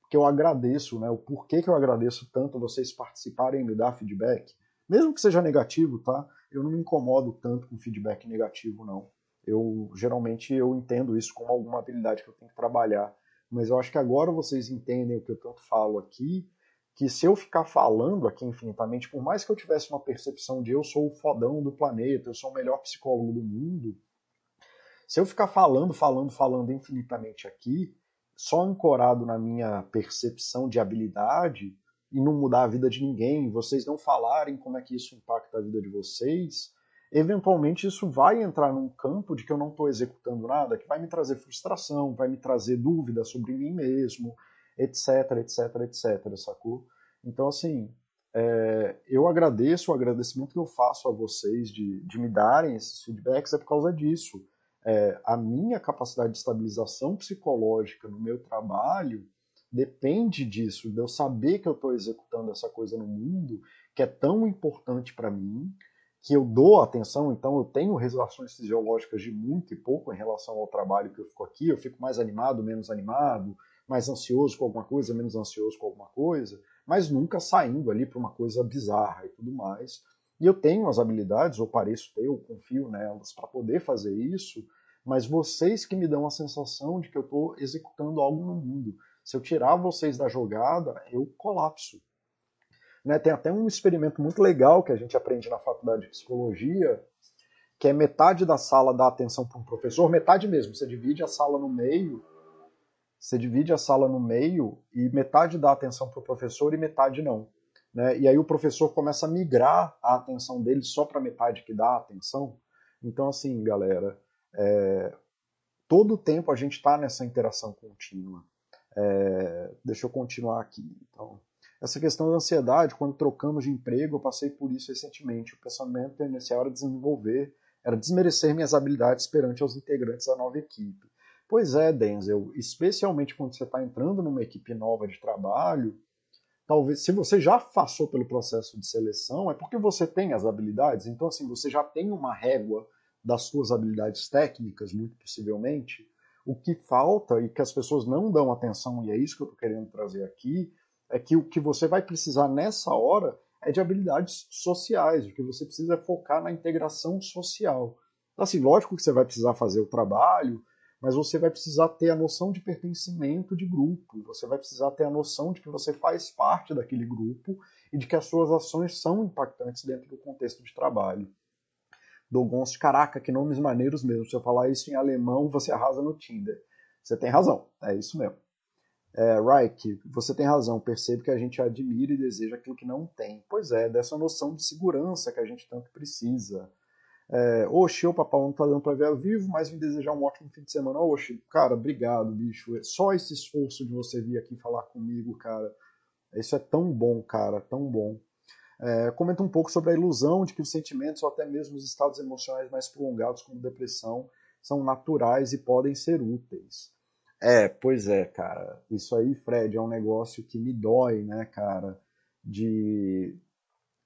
que eu agradeço, né? O porquê que eu agradeço tanto vocês participarem e me dar feedback. Mesmo que seja negativo, tá? Eu não me incomodo tanto com feedback negativo, não. Eu geralmente eu entendo isso como alguma habilidade que eu tenho que trabalhar mas eu acho que agora vocês entendem o que eu tanto falo aqui, que se eu ficar falando aqui infinitamente, por mais que eu tivesse uma percepção de eu sou o fodão do planeta, eu sou o melhor psicólogo do mundo, se eu ficar falando, falando, falando infinitamente aqui, só ancorado na minha percepção de habilidade e não mudar a vida de ninguém, vocês não falarem como é que isso impacta a vida de vocês, eventualmente isso vai entrar num campo de que eu não estou executando nada, que vai me trazer frustração, vai me trazer dúvidas sobre mim mesmo, etc, etc, etc, sacou? Então, assim, é, eu agradeço, o agradecimento que eu faço a vocês de, de me darem esses feedbacks é por causa disso. É, a minha capacidade de estabilização psicológica no meu trabalho depende disso, de eu saber que eu estou executando essa coisa no mundo, que é tão importante para mim, que eu dou atenção, então eu tenho relações fisiológicas de muito e pouco em relação ao trabalho que eu fico aqui, eu fico mais animado, menos animado, mais ansioso com alguma coisa, menos ansioso com alguma coisa, mas nunca saindo ali para uma coisa bizarra e tudo mais. E eu tenho as habilidades, ou pareço ter, eu confio nelas para poder fazer isso, mas vocês que me dão a sensação de que eu estou executando algo no mundo. Se eu tirar vocês da jogada, eu colapso. Né? Tem até um experimento muito legal que a gente aprende na faculdade de psicologia, que é metade da sala dá atenção para um professor, metade mesmo, você divide a sala no meio, você divide a sala no meio e metade dá atenção para o professor e metade não. Né? E aí o professor começa a migrar a atenção dele só para metade que dá atenção. Então, assim, galera, é, todo o tempo a gente está nessa interação contínua. É, deixa eu continuar aqui. Então, essa questão da ansiedade, quando trocamos de emprego, eu passei por isso recentemente. O pensamento inicial era desenvolver, era desmerecer minhas habilidades perante os integrantes da nova equipe. Pois é, Denzel, especialmente quando você está entrando numa equipe nova de trabalho, talvez se você já passou pelo processo de seleção, é porque você tem as habilidades, então assim, você já tem uma régua das suas habilidades técnicas, muito possivelmente. O que falta e que as pessoas não dão atenção, e é isso que eu estou querendo trazer aqui, é que o que você vai precisar nessa hora é de habilidades sociais, o que você precisa é focar na integração social. Então, assim, lógico que você vai precisar fazer o trabalho, mas você vai precisar ter a noção de pertencimento de grupo, você vai precisar ter a noção de que você faz parte daquele grupo e de que as suas ações são impactantes dentro do contexto de trabalho. Dogonst, caraca, que nomes maneiros mesmo. Se eu falar isso em alemão, você arrasa no Tinder. Você tem razão, é isso mesmo. É, Reich, você tem razão, percebe que a gente admira e deseja aquilo que não tem. Pois é, dessa noção de segurança que a gente tanto precisa. É, Oxi, o papai não tá dando pra ver ao vivo, mas me desejar um ótimo fim de semana. Oxi, cara, obrigado, bicho. É só esse esforço de você vir aqui falar comigo, cara. Isso é tão bom, cara, tão bom. É, comenta um pouco sobre a ilusão de que os sentimentos ou até mesmo os estados emocionais mais prolongados, como depressão, são naturais e podem ser úteis. É, pois é, cara. Isso aí, Fred, é um negócio que me dói, né, cara? De,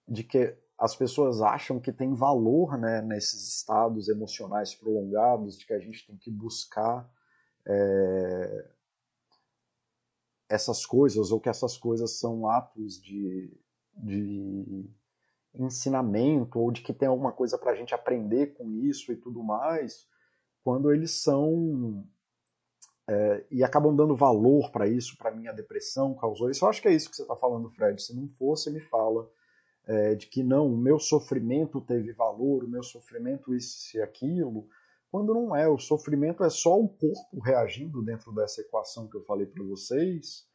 de que as pessoas acham que tem valor né, nesses estados emocionais prolongados, de que a gente tem que buscar é, essas coisas, ou que essas coisas são atos de, de ensinamento, ou de que tem alguma coisa para a gente aprender com isso e tudo mais, quando eles são é, e acabam dando valor para isso, para minha depressão causou isso. Eu acho que é isso que você está falando, Fred. Se não for, você me fala é, de que não, o meu sofrimento teve valor, o meu sofrimento isso e aquilo, quando não é. O sofrimento é só o corpo reagindo dentro dessa equação que eu falei para vocês.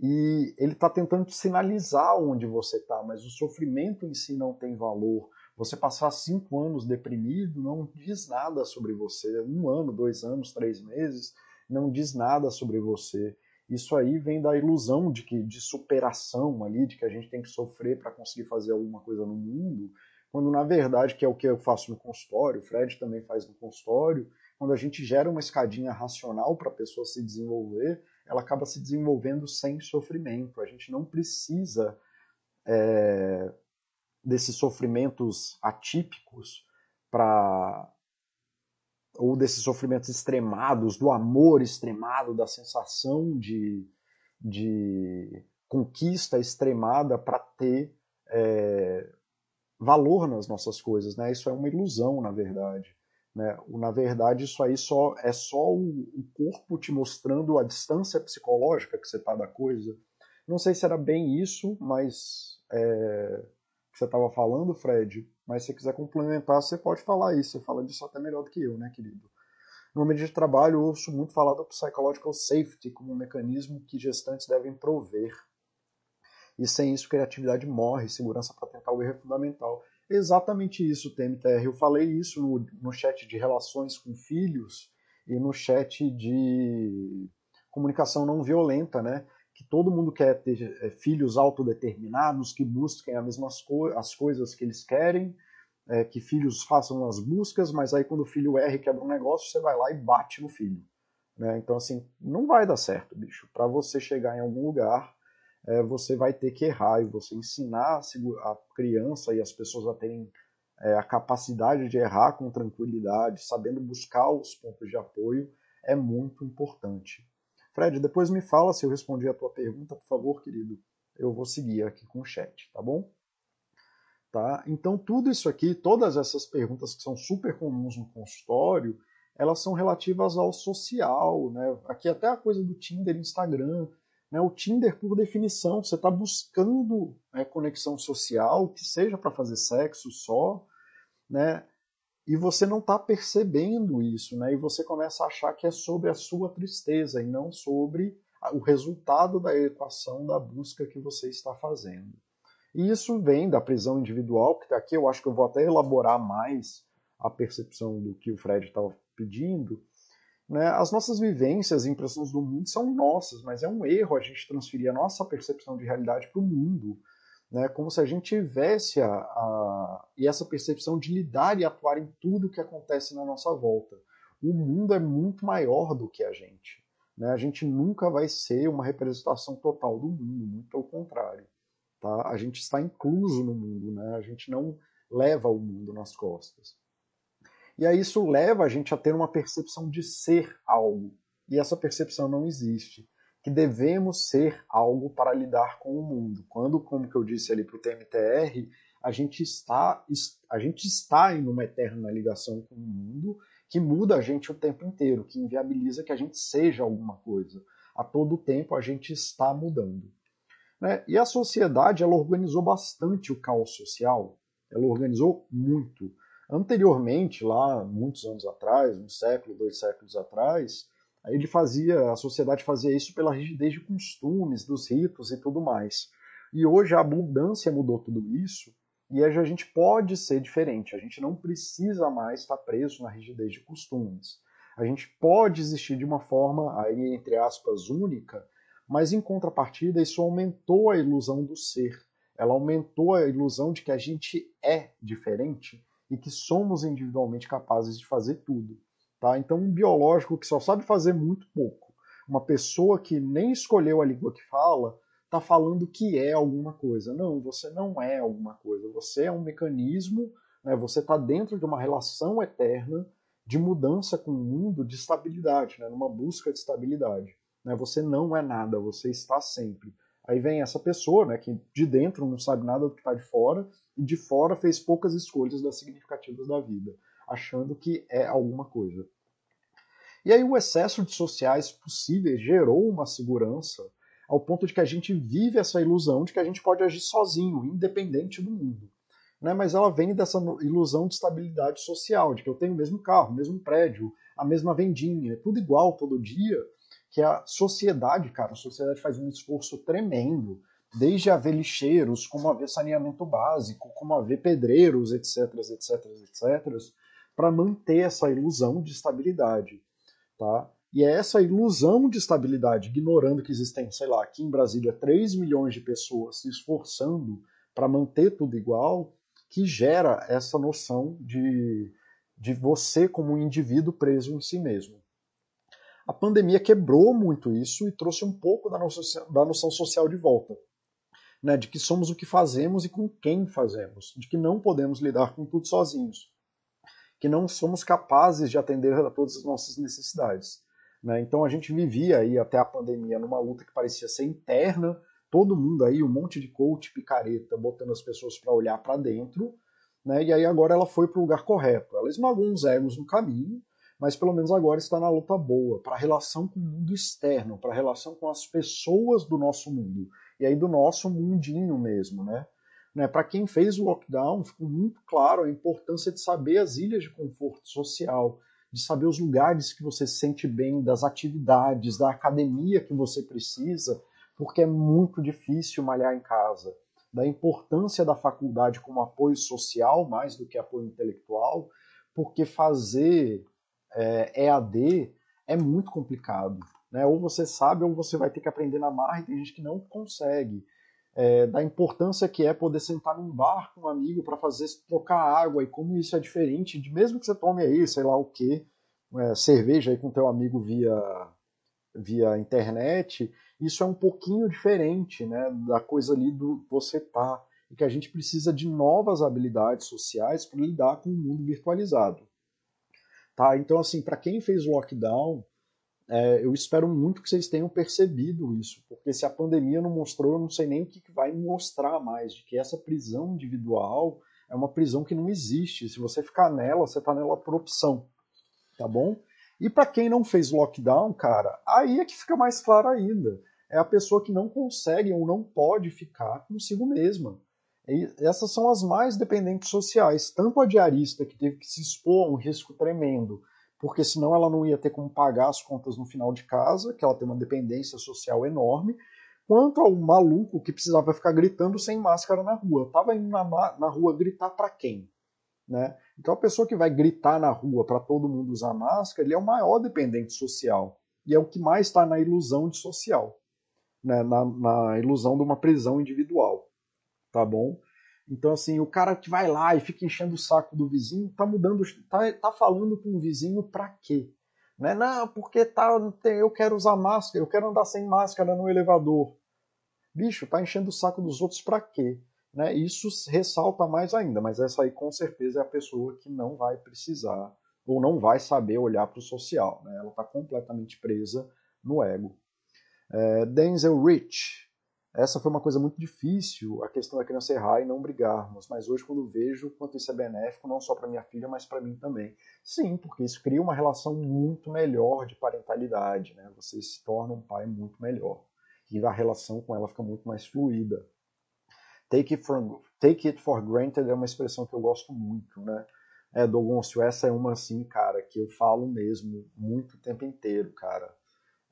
E ele está tentando te sinalizar onde você está, mas o sofrimento em si não tem valor. Você passar cinco anos deprimido não diz nada sobre você. Um ano, dois anos, três meses não diz nada sobre você. Isso aí vem da ilusão de que de superação ali, de que a gente tem que sofrer para conseguir fazer alguma coisa no mundo, quando na verdade, que é o que eu faço no consultório, o Fred também faz no consultório, quando a gente gera uma escadinha racional para a pessoa se desenvolver, ela acaba se desenvolvendo sem sofrimento. A gente não precisa é, desses sofrimentos atípicos para ou desses sofrimentos extremados, do amor extremado, da sensação de, de conquista extremada para ter é, valor nas nossas coisas. Né? Isso é uma ilusão, na verdade. Né? Na verdade, isso aí só é só o, o corpo te mostrando a distância psicológica que você está da coisa. Não sei se era bem isso, mas é, que você estava falando, Fred, mas se quiser complementar, você pode falar isso. Você fala disso até melhor do que eu, né, querido? No ambiente de trabalho, eu ouço muito falar do psychological safety como um mecanismo que gestantes devem prover. E sem isso, criatividade morre, segurança para tentar o erro é fundamental. Exatamente isso, TMTR. Eu falei isso no, no chat de relações com filhos e no chat de comunicação não violenta, né? Que todo mundo quer ter é, filhos autodeterminados, que busquem as mesmas co as coisas que eles querem, é, que filhos façam as buscas, mas aí quando o filho erra e quebra um negócio, você vai lá e bate no filho. Né? Então, assim, não vai dar certo, bicho. Para você chegar em algum lugar, é, você vai ter que errar e você ensinar a criança e as pessoas a terem é, a capacidade de errar com tranquilidade, sabendo buscar os pontos de apoio, é muito importante. Fred, depois me fala se eu respondi a tua pergunta, por favor, querido. Eu vou seguir aqui com o chat, tá bom? Tá? Então, tudo isso aqui, todas essas perguntas que são super comuns no consultório, elas são relativas ao social, né? Aqui até a coisa do Tinder, Instagram, né? O Tinder, por definição, você está buscando né, conexão social, que seja para fazer sexo só, né? E você não está percebendo isso, né? E você começa a achar que é sobre a sua tristeza e não sobre o resultado da equação da busca que você está fazendo. E isso vem da prisão individual, que aqui eu acho que eu vou até elaborar mais a percepção do que o Fred estava pedindo, né, as nossas vivências e impressões do mundo são nossas, mas é um erro a gente transferir a nossa percepção de realidade para o mundo, né, como se a gente tivesse a, a, e essa percepção de lidar e atuar em tudo que acontece na nossa volta. O mundo é muito maior do que a gente. Né, a gente nunca vai ser uma representação total do mundo, muito pelo contrário. Tá? A gente está incluso no mundo, né? a gente não leva o mundo nas costas. E aí isso leva a gente a ter uma percepção de ser algo. E essa percepção não existe. Que devemos ser algo para lidar com o mundo. Quando, como que eu disse ali para o TMTR, a gente está a gente está em uma eterna ligação com o mundo que muda a gente o tempo inteiro, que inviabiliza que a gente seja alguma coisa. A todo tempo a gente está mudando. Né? E a sociedade ela organizou bastante o caos social, ela organizou muito. Anteriormente, lá, muitos anos atrás, um século, dois séculos atrás, ele fazia, a sociedade fazia isso pela rigidez de costumes, dos ritos e tudo mais. E hoje a abundância mudou tudo isso, e a gente pode ser diferente. A gente não precisa mais estar preso na rigidez de costumes. A gente pode existir de uma forma, aí entre aspas, única, mas em contrapartida isso aumentou a ilusão do ser. Ela aumentou a ilusão de que a gente é diferente e que somos individualmente capazes de fazer tudo. Tá? Então, um biológico que só sabe fazer muito pouco, uma pessoa que nem escolheu a língua que fala, está falando que é alguma coisa. Não, você não é alguma coisa. Você é um mecanismo, né? você está dentro de uma relação eterna de mudança com o mundo, de estabilidade, né? numa busca de estabilidade. Né? Você não é nada, você está sempre. Aí vem essa pessoa, né, que de dentro não sabe nada do que está de fora, e de fora fez poucas escolhas das significativas da vida, achando que é alguma coisa. E aí o excesso de sociais possíveis gerou uma segurança ao ponto de que a gente vive essa ilusão de que a gente pode agir sozinho, independente do mundo. Né? Mas ela vem dessa ilusão de estabilidade social, de que eu tenho o mesmo carro, o mesmo prédio, a mesma vendinha, é tudo igual todo dia, que a sociedade, cara, a sociedade faz um esforço tremendo, desde haver lixeiros, como haver saneamento básico, como haver pedreiros, etc, etc, etc, para manter essa ilusão de estabilidade, tá? E é essa ilusão de estabilidade, ignorando que existem, sei lá, aqui em Brasília 3 milhões de pessoas se esforçando para manter tudo igual, que gera essa noção de, de você como um indivíduo preso em si mesmo. A pandemia quebrou muito isso e trouxe um pouco da, nossa, da noção social de volta. Né, de que somos o que fazemos e com quem fazemos, de que não podemos lidar com tudo sozinhos, que não somos capazes de atender a todas as nossas necessidades. Né? Então a gente vivia aí até a pandemia numa luta que parecia ser interna, todo mundo aí, um monte de coach picareta, botando as pessoas para olhar para dentro, né? e aí agora ela foi para o lugar correto. Ela esmagou uns egos no caminho, mas pelo menos agora está na luta boa, para a relação com o mundo externo, para a relação com as pessoas do nosso mundo, e aí do nosso mundinho mesmo, né? Né? Para quem fez o lockdown, ficou muito claro a importância de saber as ilhas de conforto social, de saber os lugares que você se sente bem, das atividades, da academia que você precisa, porque é muito difícil malhar em casa. Da importância da faculdade como apoio social, mais do que apoio intelectual, porque fazer é, EAD é muito complicado. Né? Ou você sabe, ou você vai ter que aprender na marra, e tem gente que não consegue. É, da importância que é poder sentar num bar com um amigo para fazer trocar água e como isso é diferente de mesmo que você tome aí, sei lá o que, é, cerveja aí com teu amigo via via internet, isso é um pouquinho diferente, né, da coisa ali do você tá e que a gente precisa de novas habilidades sociais para lidar com o mundo virtualizado. Tá? Então assim, para quem fez lockdown, é, eu espero muito que vocês tenham percebido isso, porque se a pandemia não mostrou, eu não sei nem o que, vai mostrar mais, de que essa prisão individual é uma prisão que não existe. Se você ficar nela, você está nela por opção, tá bom? E para quem não fez lockdown, cara, aí é que fica mais claro ainda. É a pessoa que não consegue ou não pode ficar consigo mesma. E essas são as mais dependentes sociais, tanto a diarista que teve que se expor a um risco tremendo porque senão ela não ia ter como pagar as contas no final de casa, que ela tem uma dependência social enorme, quanto ao maluco que precisava ficar gritando sem máscara na rua. Tava indo na, na rua gritar para quem? Né? Então a pessoa que vai gritar na rua para todo mundo usar máscara, ele é o maior dependente social. E é o que mais está na ilusão de social, né? na, na ilusão de uma prisão individual. Tá bom? Então, assim, o cara que vai lá e fica enchendo o saco do vizinho, tá mudando, tá, tá falando com o vizinho pra quê? Né? Não, porque tá, eu quero usar máscara, eu quero andar sem máscara no elevador. Bicho, tá enchendo o saco dos outros pra quê? Né? Isso ressalta mais ainda, mas essa aí com certeza é a pessoa que não vai precisar ou não vai saber olhar para o social. Né? Ela está completamente presa no ego. É, Denzel Rich, essa foi uma coisa muito difícil, a questão da criança errar e não brigarmos. Mas hoje, quando vejo quanto isso é benéfico, não só para minha filha, mas para mim também. Sim, porque isso cria uma relação muito melhor de parentalidade. Né? Você se torna um pai muito melhor. E a relação com ela fica muito mais fluida. Take it, for, take it for granted é uma expressão que eu gosto muito. Né? É, Dogoncio, essa é uma assim, cara, que eu falo mesmo muito o tempo inteiro, cara.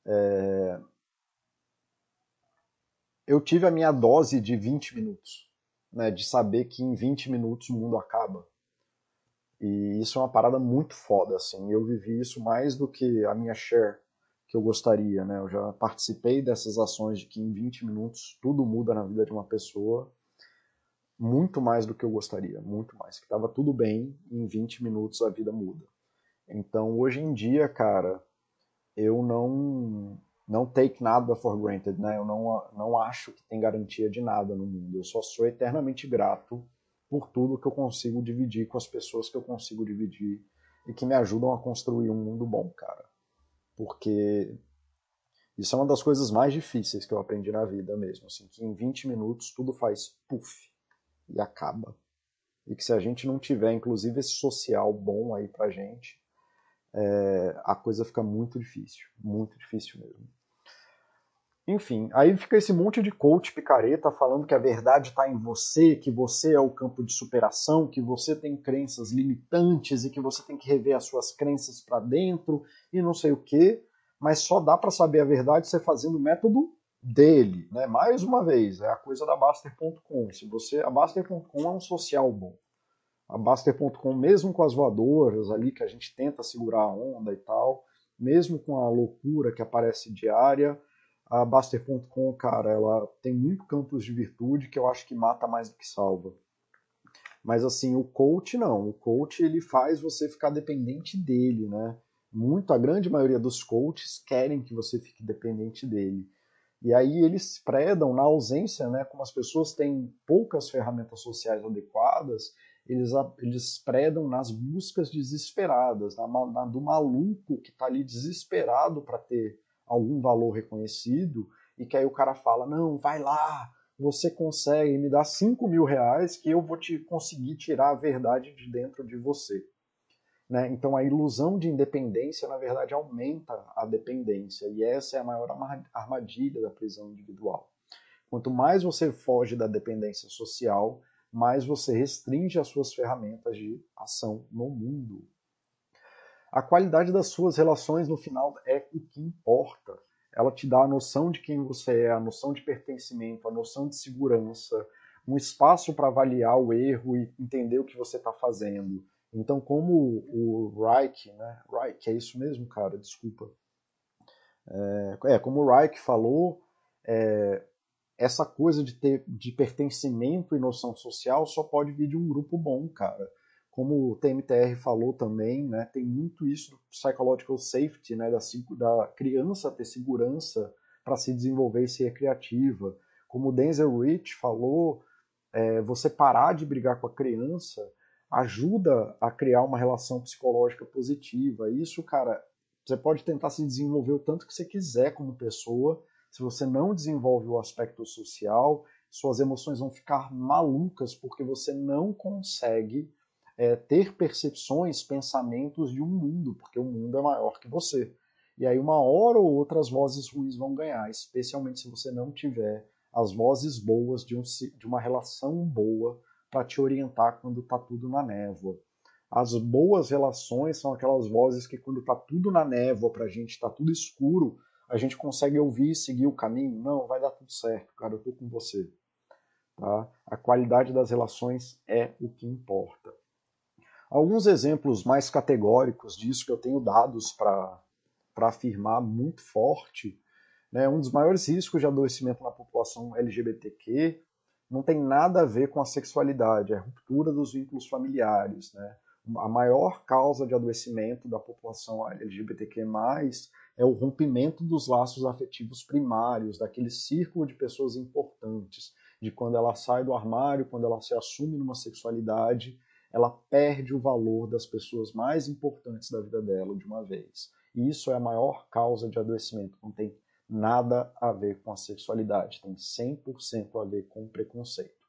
É, eu tive a minha dose de 20 minutos, né, de saber que em 20 minutos o mundo acaba. E isso é uma parada muito foda, assim. Eu vivi isso mais do que a minha share que eu gostaria, né? Eu já participei dessas ações de que em 20 minutos tudo muda na vida de uma pessoa, muito mais do que eu gostaria, muito mais. Que tava tudo bem, em 20 minutos a vida muda. Então, hoje em dia, cara, eu não não take nada for granted, né? Eu não, não acho que tem garantia de nada no mundo. Eu só sou eternamente grato por tudo que eu consigo dividir com as pessoas que eu consigo dividir e que me ajudam a construir um mundo bom, cara. Porque isso é uma das coisas mais difíceis que eu aprendi na vida mesmo, assim, que em 20 minutos tudo faz puff e acaba. E que se a gente não tiver, inclusive, esse social bom aí pra gente, é, a coisa fica muito difícil, muito difícil mesmo. Enfim, aí fica esse monte de coach picareta falando que a verdade está em você, que você é o campo de superação, que você tem crenças limitantes e que você tem que rever as suas crenças para dentro e não sei o que, mas só dá para saber a verdade você fazendo o método dele, né? Mais uma vez, é a coisa da Baster.com. Se você, a Baster.com é um social bom. A Baster.com, mesmo com as voadoras ali que a gente tenta segurar a onda e tal, mesmo com a loucura que aparece diária, a Baster.com, cara, ela tem muito campos de virtude que eu acho que mata mais do que salva. Mas assim, o coach não. O coach ele faz você ficar dependente dele, né? Muito, a grande maioria dos coaches querem que você fique dependente dele. E aí eles predam na ausência, né? Como as pessoas têm poucas ferramentas sociais adequadas, eles, eles predam nas buscas desesperadas, na, na do maluco que está ali desesperado para ter algum valor reconhecido e que aí o cara fala, não, vai lá, você consegue me dar 5 mil reais que eu vou te conseguir tirar a verdade de dentro de você. Né? Então a ilusão de independência, na verdade, aumenta a dependência e essa é a maior armadilha da prisão individual. Quanto mais você foge da dependência social, mais você restringe as suas ferramentas de ação no mundo. A qualidade das suas relações no final é o que importa. Ela te dá a noção de quem você é, a noção de pertencimento, a noção de segurança, um espaço para avaliar o erro e entender o que você está fazendo. Então, como o Reich, né? Reich, é isso mesmo, cara, desculpa. É, é como o Reich falou, é, essa coisa de ter de pertencimento e noção social só pode vir de um grupo bom, cara. Como o TMTR falou também, né, tem muito isso do psychological safety, né, da, da criança ter segurança para se desenvolver e ser criativa. Como o Denzel Rich falou, é, você parar de brigar com a criança ajuda a criar uma relação psicológica positiva. Isso, cara, você pode tentar se desenvolver o tanto que você quiser como pessoa. Se você não desenvolve o aspecto social, suas emoções vão ficar malucas porque você não consegue é, ter percepções, pensamentos de um mundo, porque o mundo é maior que você. E aí, uma hora ou outra, as vozes ruins vão ganhar, especialmente se você não tiver as vozes boas de, um, de uma relação boa para te orientar quando está tudo na névoa. As boas relações são aquelas vozes que quando está tudo na névoa para a gente, está tudo escuro, a gente consegue ouvir e seguir o caminho. Não, vai dar tudo certo, cara, eu estou com você. Tá? A qualidade das relações é o que importa. Alguns exemplos mais categóricos disso que eu tenho dados para afirmar muito forte. Né? Um dos maiores riscos de adoecimento na população LGBTQ não tem nada a ver com a sexualidade, é a ruptura dos vínculos familiares. Né? A maior causa de adoecimento da população LGBTQ+, é o rompimento dos laços afetivos primários, daquele círculo de pessoas importantes, de quando ela sai do armário, quando ela se assume numa sexualidade, ela perde o valor das pessoas mais importantes da vida dela de uma vez. E isso é a maior causa de adoecimento, não tem nada a ver com a sexualidade, tem 100% a ver com o preconceito.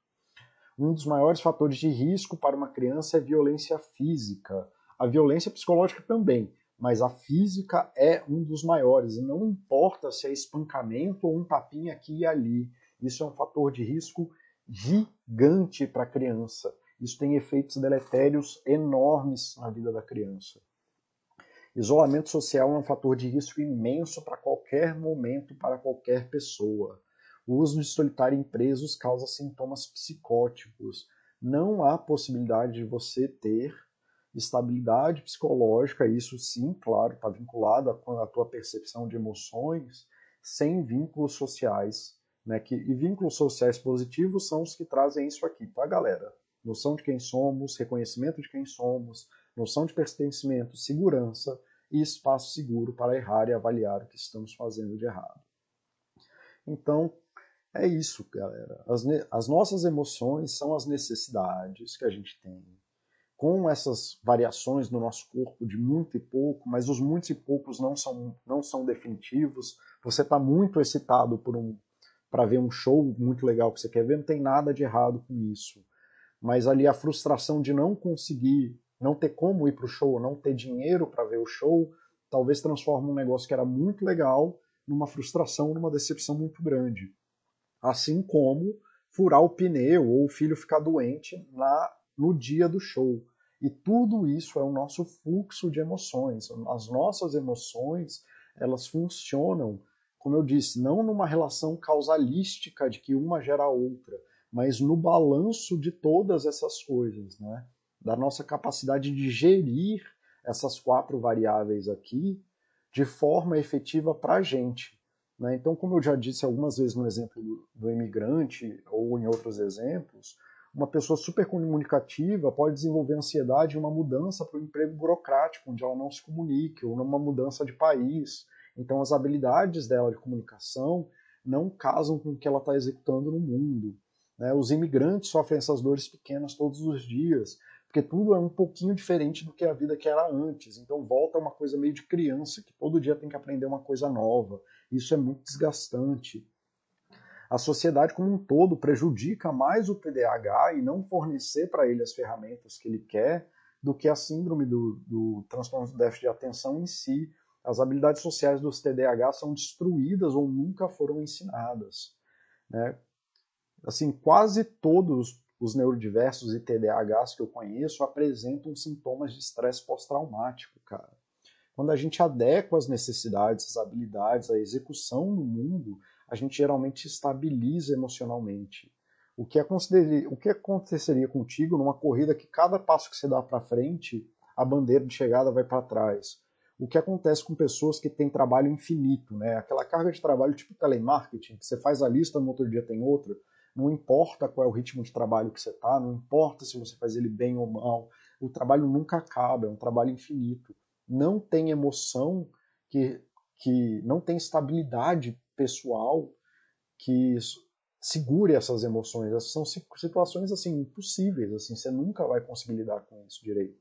Um dos maiores fatores de risco para uma criança é violência física. A violência psicológica também, mas a física é um dos maiores. E não importa se é espancamento ou um tapinha aqui e ali. Isso é um fator de risco gigante para a criança. Isso tem efeitos deletérios enormes na vida da criança. Isolamento social é um fator de risco imenso para qualquer momento, para qualquer pessoa. O uso de solitário em presos causa sintomas psicóticos. Não há possibilidade de você ter estabilidade psicológica, isso sim, claro, está vinculado à tua percepção de emoções, sem vínculos sociais. Né? E vínculos sociais positivos são os que trazem isso aqui, tá, galera? Noção de quem somos, reconhecimento de quem somos, noção de pertencimento, segurança e espaço seguro para errar e avaliar o que estamos fazendo de errado. Então, é isso, galera. As, as nossas emoções são as necessidades que a gente tem, com essas variações no nosso corpo de muito e pouco, mas os muitos e poucos não são, não são definitivos. Você está muito excitado por um para ver um show muito legal que você quer ver, não tem nada de errado com isso. Mas ali a frustração de não conseguir não ter como ir para o show, não ter dinheiro para ver o show, talvez transforme um negócio que era muito legal numa frustração, numa decepção muito grande. Assim como furar o pneu ou o filho ficar doente na, no dia do show. E tudo isso é o nosso fluxo de emoções. As nossas emoções, elas funcionam, como eu disse, não numa relação causalística de que uma gera a outra, mas no balanço de todas essas coisas, né? da nossa capacidade de gerir essas quatro variáveis aqui de forma efetiva para a gente. Né? Então, como eu já disse algumas vezes no exemplo do, imigrante ou em outros exemplos, uma pessoa super comunicativa pode desenvolver ansiedade em uma mudança para o emprego burocrático, onde ela não se comunique, ou numa mudança de país. Então, as habilidades dela de comunicação não casam com o que ela está executando no mundo. Né? Os imigrantes sofrem essas dores pequenas todos os dias, porque tudo é um pouquinho diferente do que a vida que era antes. Então volta uma coisa meio de criança, que todo dia tem que aprender uma coisa nova. Isso é muito desgastante. A sociedade como um todo prejudica mais o TDAH e não fornecer para ele as ferramentas que ele quer do que a síndrome do, do transtorno de déficit de atenção em si. As habilidades sociais dos TDAH são destruídas ou nunca foram ensinadas. Né? Assim, quase todos os neurodiversos e TDAHs que eu conheço apresentam sintomas de estresse pós-traumático, cara. Quando a gente adequa as necessidades, as habilidades, a execução no mundo, a gente geralmente estabiliza emocionalmente. O que, o que aconteceria contigo numa corrida que cada passo que você dá para frente, a bandeira de chegada vai para trás? o que acontece com pessoas que têm trabalho infinito, né? Aquela carga de trabalho tipo telemarketing, que você faz a lista, no outro dia tem outra, não importa qual é o ritmo de trabalho que você está, não importa se você faz ele bem ou mal, o trabalho nunca acaba, é um trabalho infinito. Não tem emoção que, que não tem estabilidade pessoal que segure essas emoções. Essas são situações assim impossíveis, assim, você nunca vai conseguir lidar com isso direito.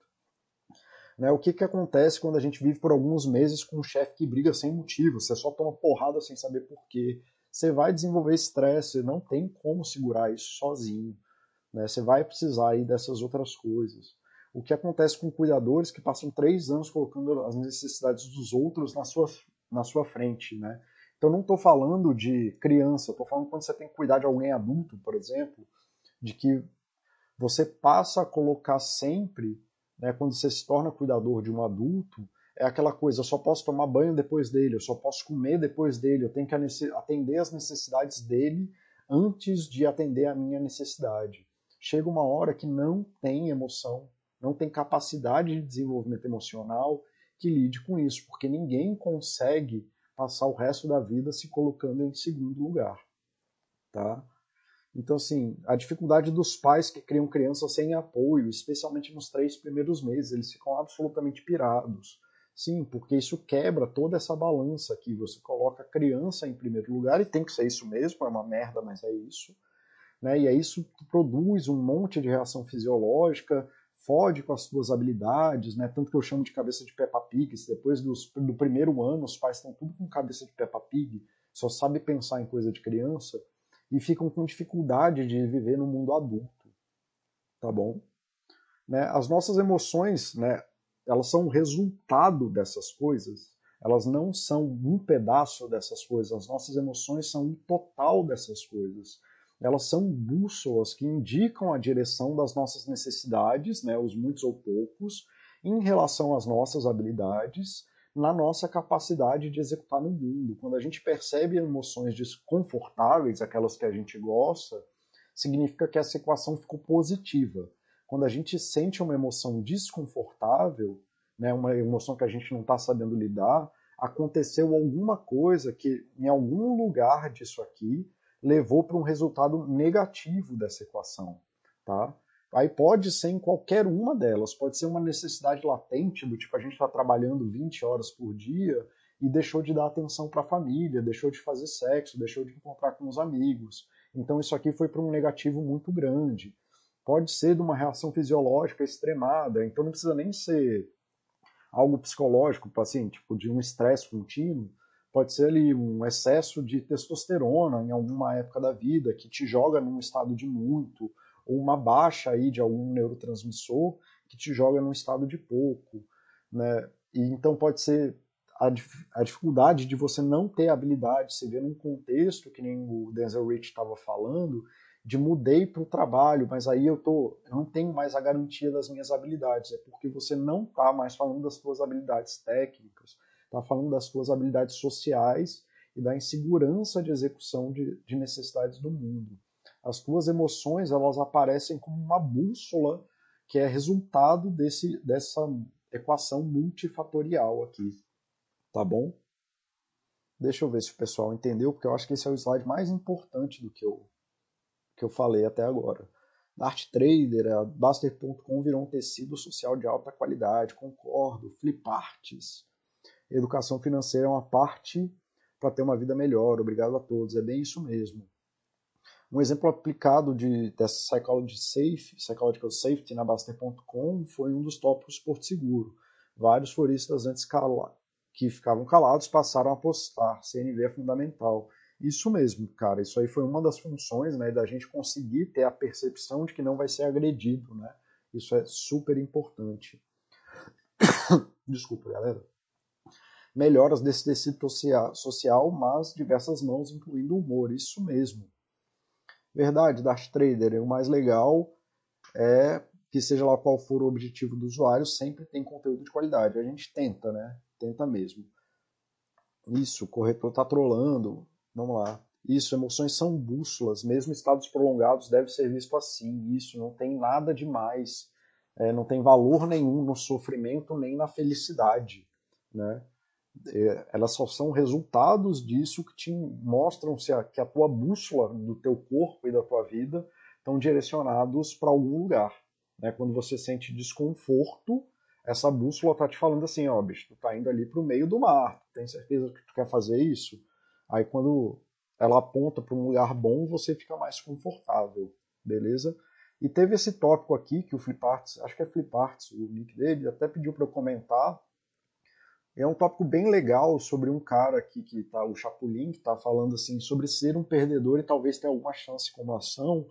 Né, o que, que acontece quando a gente vive por alguns meses com um chefe que briga sem motivo, você só toma porrada sem saber por quê. Você vai desenvolver estresse, não tem como segurar isso sozinho. Né, você vai precisar aí dessas outras coisas. O que acontece com cuidadores que passam três anos colocando as necessidades dos outros na sua, na sua frente, né? Então não estou falando de criança, estou falando quando você tem que cuidar de alguém adulto, por exemplo, de que você passa a colocar sempre, né, quando você se torna cuidador de um adulto, é aquela coisa, eu só posso tomar banho depois dele, eu só posso comer depois dele, eu tenho que atender as necessidades dele antes de atender a minha necessidade. Chega uma hora que não tem emoção, não tem capacidade de desenvolvimento emocional que lide com isso, porque ninguém consegue passar o resto da vida se colocando em segundo lugar, tá? Então, assim, a dificuldade dos pais que criam crianças sem apoio, especialmente nos três primeiros meses, eles ficam absolutamente pirados. Sim, porque isso quebra toda essa balança aqui. Você coloca a criança em primeiro lugar, e tem que ser isso mesmo, é uma merda, mas é isso. Né? E é isso que produz um monte de reação fisiológica, fode com as suas habilidades, né? Tanto que eu chamo de cabeça de Peppa Pig. Depois dos, do primeiro ano, os pais estão tudo com cabeça de Peppa Pig, só sabe pensar em coisa de criança e ficam com dificuldade de viver no mundo adulto, tá bom? Né? As nossas emoções, né? Elas são o resultado dessas coisas. Elas não são um pedaço dessas coisas. As nossas emoções são o total dessas coisas elas são bússolas que indicam a direção das nossas necessidades, né, os muitos ou poucos, em relação às nossas habilidades, na nossa capacidade de executar no mundo. Quando a gente percebe emoções desconfortáveis, aquelas que a gente gosta, significa que essa equação ficou positiva. Quando a gente sente uma emoção desconfortável, né, uma emoção que a gente não está sabendo lidar, aconteceu alguma coisa que, em algum lugar disso aqui, levou para um resultado negativo dessa equação. Tá? Aí pode ser em qualquer uma delas, pode ser uma necessidade latente, do tipo a gente está trabalhando 20 horas por dia e deixou de dar atenção para a família, deixou de fazer sexo, deixou de encontrar com os amigos. Então isso aqui foi para um negativo muito grande. Pode ser de uma reação fisiológica extremada, então não precisa nem ser algo psicológico, assim, tipo de um estresse contínuo, pode ser ali um excesso de testosterona em alguma época da vida que te joga num estado de muito, ou uma baixa aí de algum neurotransmissor que te joga num estado de pouco, né? E então pode ser a, a dificuldade de você não ter habilidade, você vê num contexto que nem o Denzel Rich estava falando, de mudei para o trabalho, mas aí eu tô, não tenho mais a garantia das minhas habilidades, é porque você não está mais falando das suas habilidades técnicas, está falando das suas habilidades sociais e da insegurança de execução de, de necessidades do mundo. As tuas emoções elas aparecem como uma bússola que é resultado desse, dessa equação multifatorial aqui, tá bom? Deixa eu ver se o pessoal entendeu, porque eu acho que esse é o slide mais importante do que eu, que eu falei até agora. Art Trader, a Baster.com virou um tecido social de alta qualidade, concordo. Fliparts, educação financeira é uma parte para ter uma vida melhor. Obrigado a todos. É bem isso mesmo. Um exemplo aplicado de, dessa Psychology Safe, Psychological Safety na Baster.com foi um dos tópicos Porto Seguro. Vários floristas antes que ficavam calados passaram a postar. CNV é fundamental. Isso mesmo, cara. Isso aí foi uma das funções né, da gente conseguir ter a percepção de que não vai ser agredido. Né? Isso é super importante. Desculpa, galera melhoras desse tecido social, mas diversas mãos, incluindo humor. Isso mesmo. Verdade, Darth Trader, o mais legal é que seja lá qual for o objetivo do usuário, sempre tem conteúdo de qualidade. A gente tenta, né? Tenta mesmo. Isso, o corretor está trolando. Vamos lá. Isso, emoções são bússolas, mesmo estados prolongados deve ser visto assim. Isso, não tem nada demais. É, não tem valor nenhum no sofrimento nem na felicidade né? É, elas só são resultados disso que te mostram se a, que a tua bússola do teu corpo e da tua vida estão direcionados para algum lugar. Né? Quando você sente desconforto, essa bússola está te falando assim, ó, bicho, tu tá indo ali para o meio do mar, tem certeza que tu quer fazer isso? Aí quando ela aponta para um lugar bom, você fica mais confortável, beleza? E teve esse tópico aqui que o Fliparts, acho que é Fliparts, o nick dele, até pediu para eu comentar, é um tópico bem legal sobre um cara aqui que tá, o Chapulin, que está falando assim sobre ser um perdedor e talvez ter alguma chance como ação.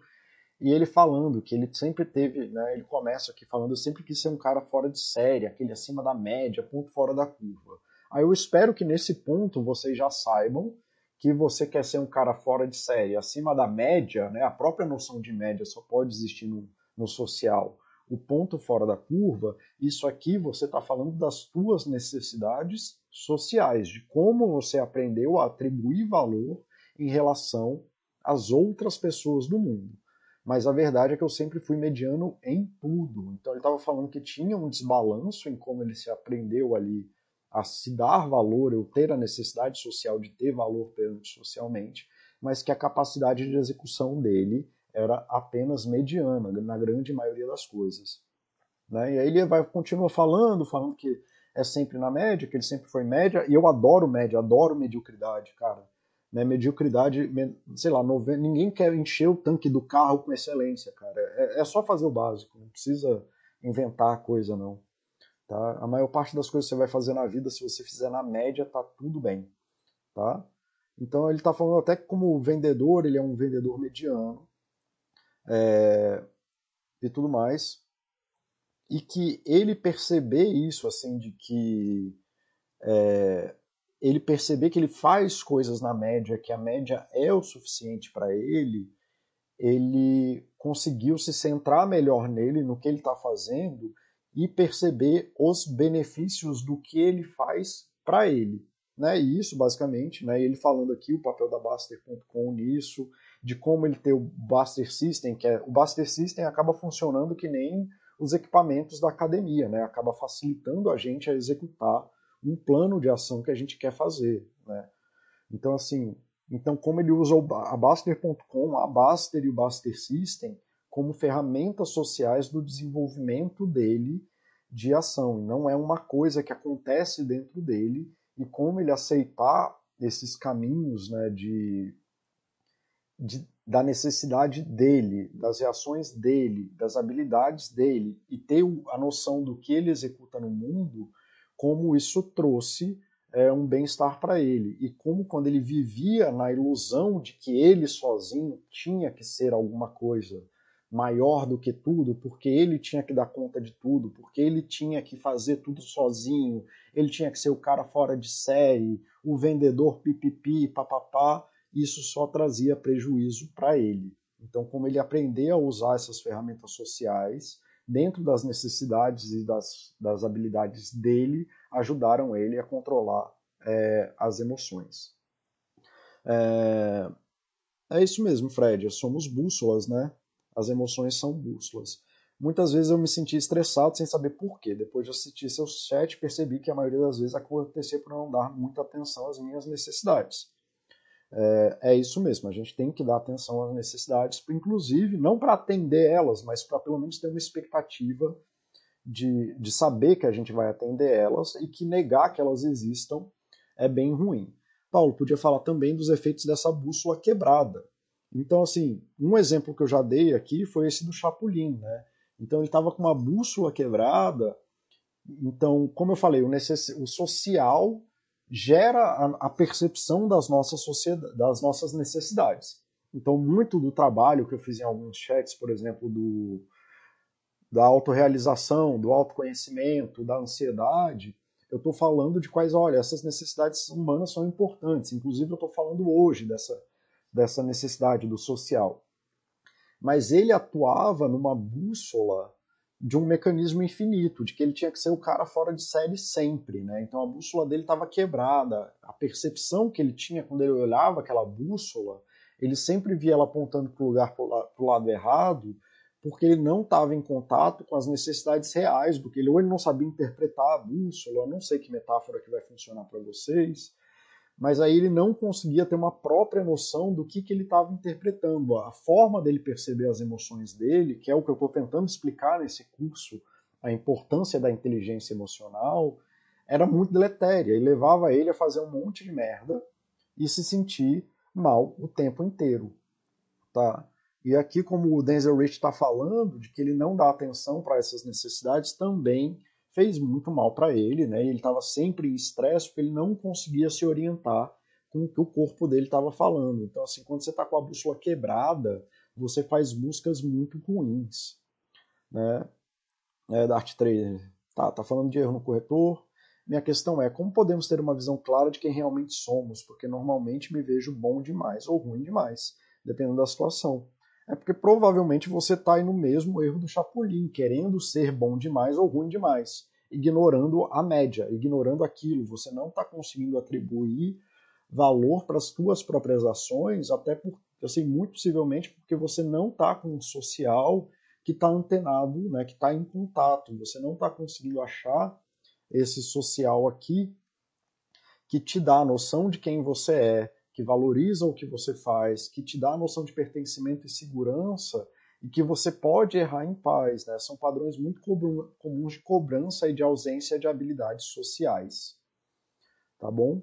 E ele falando que ele sempre teve, né, ele começa aqui falando, sempre quis ser um cara fora de série, aquele acima da média, ponto fora da curva. Aí eu espero que nesse ponto vocês já saibam que você quer ser um cara fora de série, acima da média, né, a própria noção de média só pode existir no, no social o ponto fora da curva, isso aqui você está falando das tuas necessidades sociais, de como você aprendeu a atribuir valor em relação às outras pessoas do mundo. Mas a verdade é que eu sempre fui mediano em tudo. Então ele estava falando que tinha um desbalanço em como ele se aprendeu ali a se dar valor, eu ter a necessidade social de ter valor socialmente, mas que a capacidade de execução dele era apenas mediana, na grande maioria das coisas. Né? E aí ele vai continua falando, falando que é sempre na média, que ele sempre foi média, e eu adoro média, adoro mediocridade, cara. Né? Mediocridade, sei lá, ninguém quer encher o tanque do carro com excelência, cara. É, é só fazer o básico, não precisa inventar coisa, não. Tá? A maior parte das coisas que você vai fazer na vida, se você fizer na média, tá tudo bem. Tá? Então ele está falando até que como vendedor, ele é um vendedor mediano, é, e tudo mais. E que ele perceber isso, assim, de que é, ele perceber que ele faz coisas na média, que a média é o suficiente para ele, ele conseguiu se centrar melhor nele, no que ele está fazendo e perceber os benefícios do que ele faz para ele. Né? E isso, basicamente, né? ele falando aqui o papel da Baster.com nisso, de como ele ter o Buster System, que é o Buster System acaba funcionando que nem os equipamentos da academia, né? Acaba facilitando a gente a executar um plano de ação que a gente quer fazer, né? Então assim, então como ele usa a Baster.com, a Baster e o Baster System como ferramentas sociais do desenvolvimento dele de ação, não é uma coisa que acontece dentro dele. E como ele aceitar esses caminhos, né, de de, da necessidade dele, das reações dele, das habilidades dele e ter a noção do que ele executa no mundo, como isso trouxe é, um bem-estar para ele. E como quando ele vivia na ilusão de que ele sozinho tinha que ser alguma coisa maior do que tudo, porque ele tinha que dar conta de tudo, porque ele tinha que fazer tudo sozinho, ele tinha que ser o cara fora de série, o vendedor pipipi, papapá, isso só trazia prejuízo para ele. Então, como ele aprender a usar essas ferramentas sociais dentro das necessidades e das, das habilidades dele, ajudaram ele a controlar é, as emoções. É, é isso mesmo, Fred. Somos bússolas, né? As emoções são bússolas. Muitas vezes eu me senti estressado sem saber por quê. Depois de assistir seu chat, percebi que a maioria das vezes acontecia por não dar muita atenção às minhas necessidades é, é, isso mesmo, a gente tem que dar atenção às necessidades, inclusive, não para atender elas, mas para pelo menos ter uma expectativa de, de saber que a gente vai atender elas e que negar que elas existam é bem ruim. Paulo, podia falar também dos efeitos dessa bússola quebrada. Então, assim, um exemplo que eu já dei aqui foi esse do Chapulin, né? Então, ele estava com uma bússola quebrada. Então, como eu falei, o, necess... o social gera a, a percepção das nossas, das nossas necessidades. Então, muito do trabalho que eu fiz em alguns chats, por exemplo, do, da autorrealização, do autoconhecimento, da ansiedade, eu estou falando de quais, olha, essas necessidades humanas são importantes. Inclusive, eu estou falando hoje dessa, dessa necessidade do social. Mas ele atuava numa bússola de um mecanismo infinito, de que ele tinha que ser o cara fora de série sempre, né? Então a bússola dele estava quebrada, a percepção que ele tinha quando ele olhava aquela bússola, ele sempre via ela apontando para o lugar para o lado errado, porque ele não estava em contato com as necessidades reais do que ele, ou ele não sabia interpretar a bússola, não sei que metáfora que vai funcionar para vocês, mas aí ele não conseguia ter uma própria noção do que, que ele estava interpretando. A forma dele perceber as emoções dele, que é o que eu estou tentando explicar nesse curso, a importância da inteligência emocional, era muito deletéria e levava ele a fazer um monte de merda e se sentir mal o tempo inteiro. Tá? E aqui, como o Denzel Rich está falando, de que ele não dá atenção para essas necessidades, também fez muito mal para ele, né? Ele estava sempre em estresse porque ele não conseguia se orientar com o que o corpo dele estava falando. Então, assim, quando você está com a bússola quebrada, você faz buscas muito ruins, né? É, Dart Trader, tá, tá falando de erro no corretor. Minha questão é como podemos ter uma visão clara de quem realmente somos, porque normalmente me vejo bom demais ou ruim demais, dependendo da situação é porque provavelmente você está aí no mesmo erro do Chapolin, querendo ser bom demais ou ruim demais, ignorando a média, ignorando aquilo. Você não está conseguindo atribuir valor para as suas próprias ações, até por, assim, muito possivelmente porque você não está com um social que está antenado, né, que está em contato. Você não está conseguindo achar esse social aqui que te dá a noção de quem você é, que valoriza o que você faz, que te dá a noção de pertencimento e segurança e que você pode errar em paz. Né? São padrões muito comuns de cobrança e de ausência de habilidades sociais. Tá bom?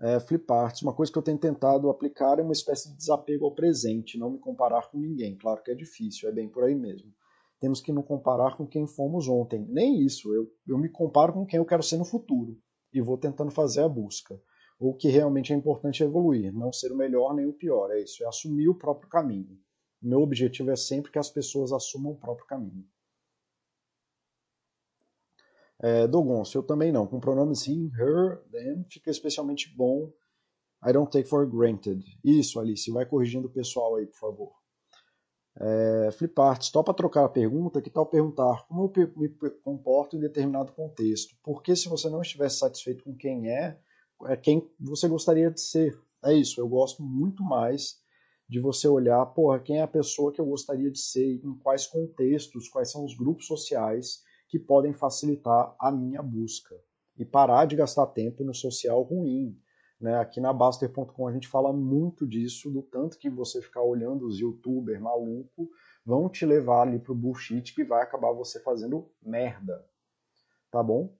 É, flip arts, uma coisa que eu tenho tentado aplicar é uma espécie de desapego ao presente, não me comparar com ninguém. Claro que é difícil, é bem por aí mesmo. Temos que nos comparar com quem fomos ontem. Nem isso, eu, eu me comparo com quem eu quero ser no futuro e vou tentando fazer a busca o que realmente é importante é evoluir, não ser o melhor nem o pior, é isso, é assumir o próprio caminho. Meu objetivo é sempre que as pessoas assumam o próprio caminho. É, Dogonço, eu também não. Com pronomes he, her, them, fica especialmente bom. I don't take for granted. Isso, Alice, vai corrigindo o pessoal aí, por favor. É, Fliparts, topa trocar a pergunta, que tal perguntar como eu me comporto em determinado contexto? Porque se você não estiver satisfeito com quem é, é quem você gostaria de ser. É isso, eu gosto muito mais de você olhar, porra, quem é a pessoa que eu gostaria de ser, em quais contextos, quais são os grupos sociais que podem facilitar a minha busca. E parar de gastar tempo no social ruim. Né? Aqui na Baster.com a gente fala muito disso, do tanto que você ficar olhando os youtubers maluco vão te levar ali pro bullshit que vai acabar você fazendo merda. Tá bom?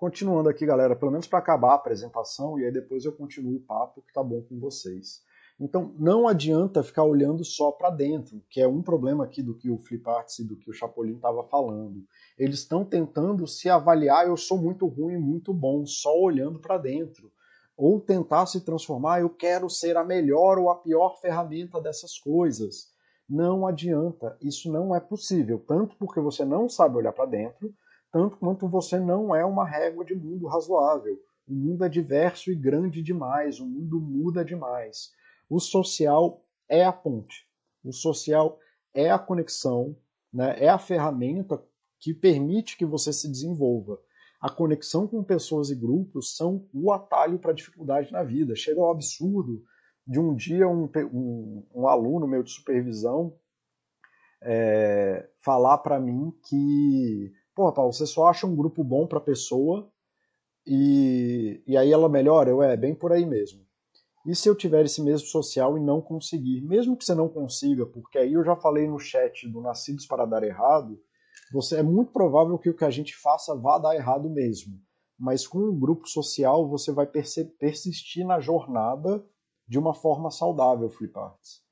Continuando aqui, galera, pelo menos para acabar a apresentação e aí depois eu continuo o papo que tá bom com vocês. Então, não adianta ficar olhando só para dentro, que é um problema aqui do que o Fliparts e do que o Chapolin estava falando. Eles estão tentando se avaliar, eu sou muito ruim, muito bom, só olhando para dentro. Ou tentar se transformar, eu quero ser a melhor ou a pior ferramenta dessas coisas. Não adianta, isso não é possível, tanto porque você não sabe olhar para dentro, tanto quanto você não é uma régua de mundo razoável. O mundo é diverso e grande demais, o mundo muda demais. O social é a ponte, o social é a conexão, né? é a ferramenta que permite que você se desenvolva. A conexão com pessoas e grupos são o atalho para a dificuldade na vida. Chega ao absurdo de um dia um, um, um aluno meu de supervisão é, falar para mim que Pô, Paulo, você só acha um grupo bom para pessoa e, e aí ela melhora? Eu, é, bem por aí mesmo. E se eu tiver esse mesmo social e não conseguir? Mesmo que você não consiga, porque aí eu já falei no chat do Nascidos para Dar Errado, você é muito provável que o que a gente faça vá dar errado mesmo. Mas com um grupo social você vai persistir na jornada de uma forma saudável, Fliparts.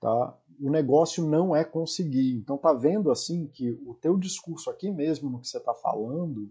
Tá? O negócio não é conseguir. Então tá vendo assim que o teu discurso aqui mesmo no que você está falando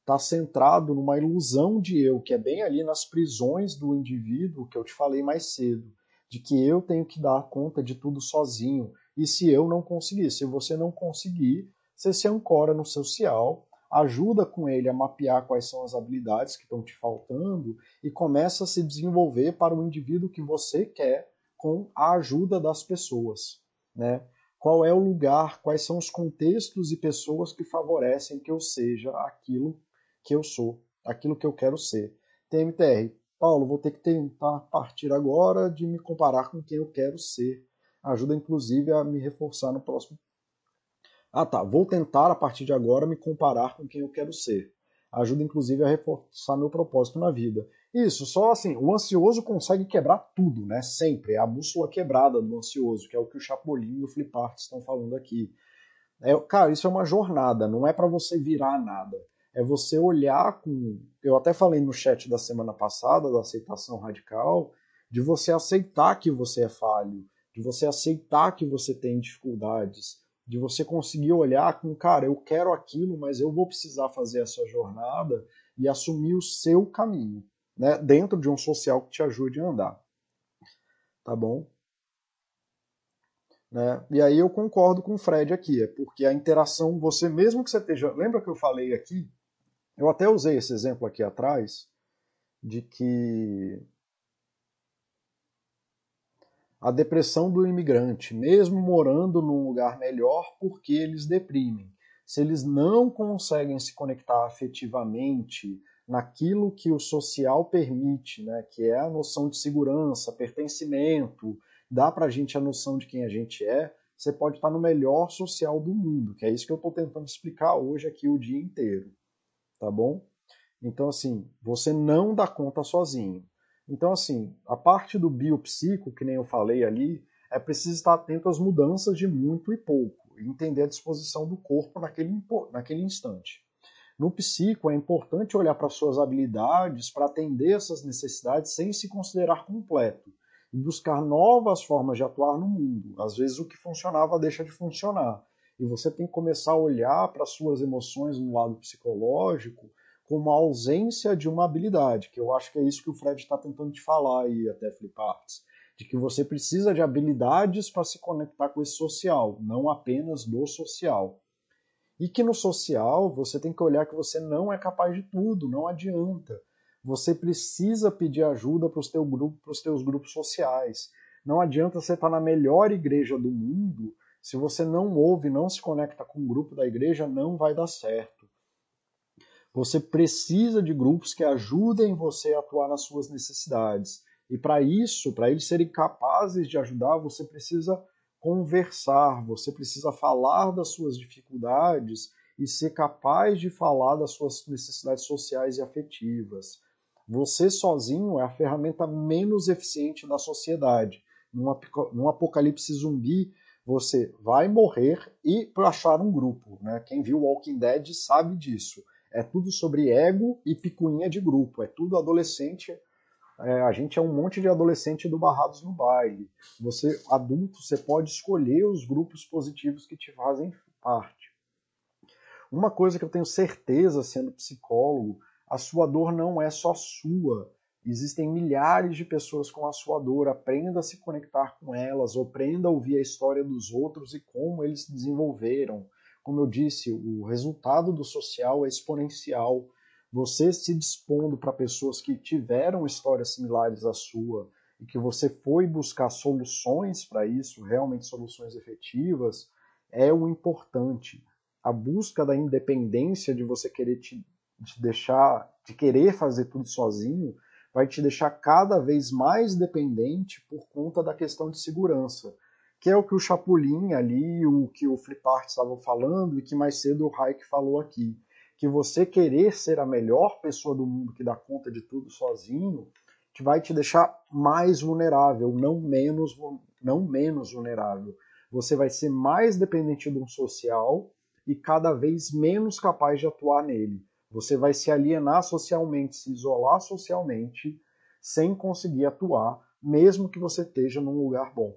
está centrado numa ilusão de eu, que é bem ali nas prisões do indivíduo que eu te falei mais cedo, de que eu tenho que dar conta de tudo sozinho. E se eu não conseguir, se você não conseguir, você se ancora no social, ajuda com ele a mapear quais são as habilidades que estão te faltando e começa a se desenvolver para o indivíduo que você quer com a ajuda das pessoas. Né? Qual é o lugar, quais são os contextos e pessoas que favorecem que eu seja aquilo que eu sou, aquilo que eu quero ser. TMTR, Paulo, vou ter que tentar partir agora de me comparar com quem eu quero ser. ajuda inclusive a me reforçar no próximo. Ah, tá. Vou tentar a partir de agora me comparar com quem eu quero ser. Ajuda inclusive a reforçar meu propósito na vida. Isso, só assim, o ansioso consegue quebrar tudo, né? Sempre. É a bússola quebrada do ansioso, que é o que o Chapolin e o Flipart estão falando aqui. É, cara, isso é uma jornada, não é para você virar nada. É você olhar com. Eu até falei no chat da semana passada, da aceitação radical, de você aceitar que você é falho, de você aceitar que você tem dificuldades, de você conseguir olhar com, cara, eu quero aquilo, mas eu vou precisar fazer essa jornada e assumir o seu caminho, né, dentro de um social que te ajude a andar. Tá bom? Né? E aí eu concordo com o Fred aqui, é porque a interação, você mesmo que você esteja. Lembra que eu falei aqui? Eu até usei esse exemplo aqui atrás, de que a depressão do imigrante, mesmo morando num lugar melhor, porque eles deprimem. Se eles não conseguem se conectar afetivamente naquilo que o social permite, né, que é a noção de segurança, pertencimento, dá para a gente a noção de quem a gente é, você pode estar no melhor social do mundo, que é isso que eu estou tentando explicar hoje aqui o dia inteiro, tá bom? Então, assim, você não dá conta sozinho. Então, assim, a parte do biopsico, que nem eu falei ali, é preciso estar atento às mudanças de muito e pouco, entender a disposição do corpo naquele, naquele instante. No psico, é importante olhar para suas habilidades para atender essas necessidades sem se considerar completo e buscar novas formas de atuar no mundo. Às vezes, o que funcionava deixa de funcionar. E você tem que começar a olhar para suas emoções no lado psicológico como a ausência de uma habilidade, que eu acho que é isso que o Fred está tentando te falar aí, até Fliparts, de que você precisa de habilidades para se conectar com esse social, não apenas do social. E que no social você tem que olhar que você não é capaz de tudo, não adianta. Você precisa pedir ajuda para os teu grupo, teus grupos sociais. Não adianta você estar tá na melhor igreja do mundo, se você não ouve, não se conecta com o grupo da igreja, não vai dar certo. Você precisa de grupos que ajudem você a atuar nas suas necessidades. E para isso, para eles serem capazes de ajudar, você precisa conversar, você precisa falar das suas dificuldades e ser capaz de falar das suas necessidades sociais e afetivas. Você sozinho é a ferramenta menos eficiente da sociedade. Num apocalipse zumbi, você vai morrer e para achar um grupo. Né? Quem viu Walking Dead sabe disso. É tudo sobre ego e picuinha de grupo. É tudo adolescente. É, a gente é um monte de adolescente do Barrados no Baile. Você, adulto, você pode escolher os grupos positivos que te fazem parte. Uma coisa que eu tenho certeza, sendo psicólogo, a sua dor não é só sua. Existem milhares de pessoas com a sua dor. Aprenda a se conectar com elas, aprenda a ouvir a história dos outros e como eles se desenvolveram. Como eu disse, o resultado do social é exponencial. Você se dispondo para pessoas que tiveram histórias similares à sua e que você foi buscar soluções para isso, realmente soluções efetivas, é o importante. A busca da independência de você querer te, te deixar, de querer fazer tudo sozinho, vai te deixar cada vez mais dependente por conta da questão de segurança que é o que o Chapulin ali, o que o Flipart estavam falando e que mais cedo o Hayek falou aqui. Que você querer ser a melhor pessoa do mundo que dá conta de tudo sozinho, que vai te deixar mais vulnerável, não menos, não menos vulnerável. Você vai ser mais dependente de um social e cada vez menos capaz de atuar nele. Você vai se alienar socialmente, se isolar socialmente, sem conseguir atuar, mesmo que você esteja num lugar bom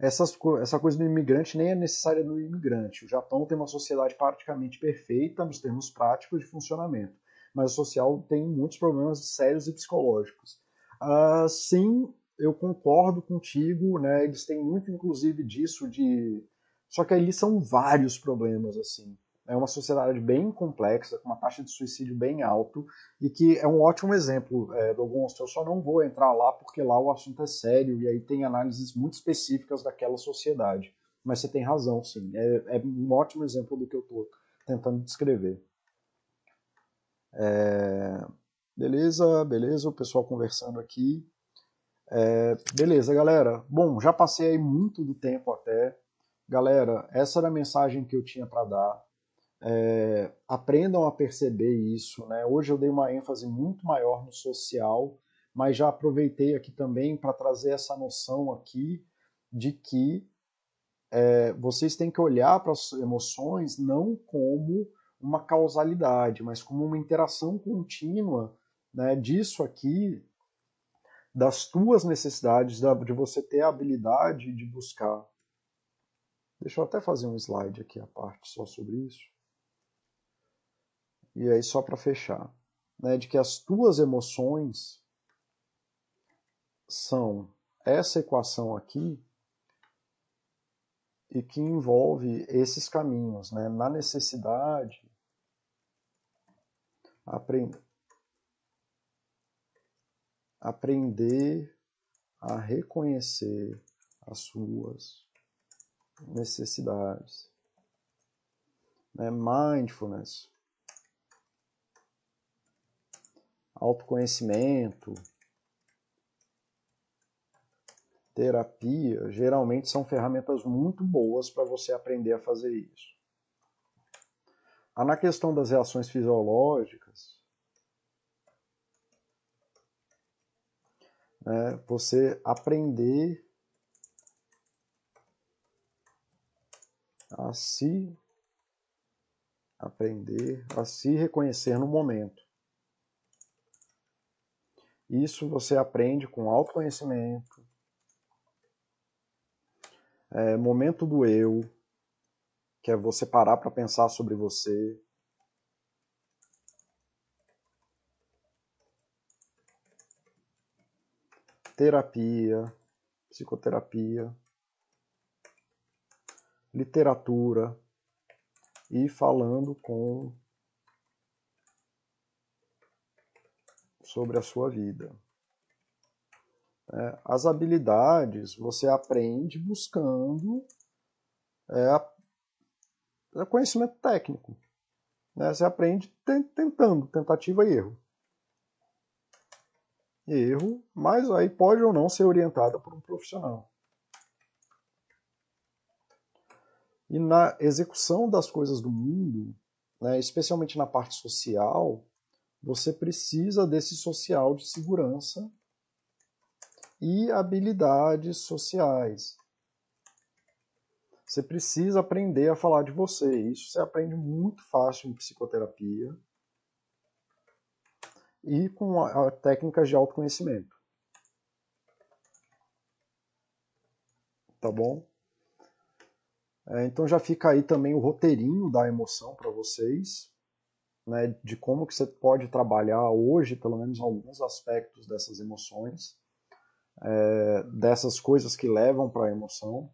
essas, essa coisa do imigrante nem é necessária do imigrante. O Japão tem uma sociedade praticamente perfeita nos termos práticos de funcionamento, mas o social tem muitos problemas sérios e psicológicos. Uh, sim, eu concordo contigo, né? Eles têm muito, inclusive, disso de. Só que ali são vários problemas, assim é uma sociedade bem complexa, com uma taxa de suicídio bem alto, e que é um ótimo exemplo é, do Gonçalo. Eu só não vou entrar lá porque lá o assunto é sério e aí tem análises muito específicas daquela sociedade. Mas você tem razão, sim. É, é um ótimo exemplo do que eu estou tentando descrever. É... Beleza, beleza, o pessoal conversando aqui. É, beleza, galera. Bom, já passei aí muito do tempo até. Galera, essa era a mensagem que eu tinha para dar. É, aprendam a perceber isso. Né? Hoje eu dei uma ênfase muito maior no social, mas já aproveitei aqui também para trazer essa noção aqui de que é, vocês têm que olhar para as emoções não como uma causalidade, mas como uma interação contínua né, disso aqui, das tuas necessidades, de você ter a habilidade de buscar. Deixa eu até fazer um slide aqui a parte só sobre isso. E aí só para fechar, né, de que as tuas emoções são essa equação aqui e que envolve esses caminhos, né, na necessidade aprender aprender a reconhecer as suas necessidades. Né? Mindfulness, autoconhecimento, terapia, geralmente são ferramentas muito boas para você aprender a fazer isso. Ah, na questão das reações fisiológicas, é você aprender a se aprender a se reconhecer no momento. Isso você aprende com autoconhecimento, é, momento do eu, que é você parar para pensar sobre você, terapia, psicoterapia, literatura. E falando com sobre a sua vida. É, as habilidades você aprende buscando é, conhecimento técnico. Né? Você aprende tentando, tentativa e erro erro, mas aí pode ou não ser orientada por um profissional. E na execução das coisas do mundo, né, especialmente na parte social, você precisa desse social de segurança e habilidades sociais. Você precisa aprender a falar de você. Isso você aprende muito fácil em psicoterapia e com a, técnicas de autoconhecimento. Tá bom? É, então já fica aí também o roteirinho da emoção para vocês, né, de como que você pode trabalhar hoje, pelo menos alguns aspectos dessas emoções, é, dessas coisas que levam para a emoção.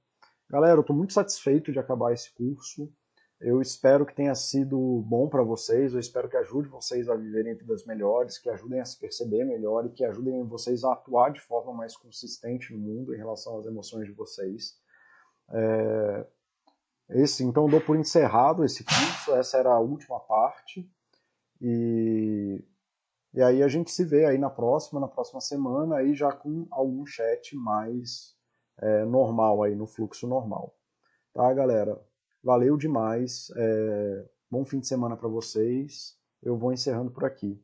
Galera, eu estou muito satisfeito de acabar esse curso. Eu espero que tenha sido bom para vocês, eu espero que ajude vocês a viverem vidas melhores, que ajudem a se perceber melhor e que ajudem vocês a atuar de forma mais consistente no mundo em relação às emoções de vocês. É... Esse, então, dou por encerrado esse curso, essa era a última parte. E, e aí a gente se vê aí na próxima, na próxima semana, aí já com algum chat mais é, normal aí, no fluxo normal. Tá, galera? Valeu demais. É, bom fim de semana para vocês. Eu vou encerrando por aqui.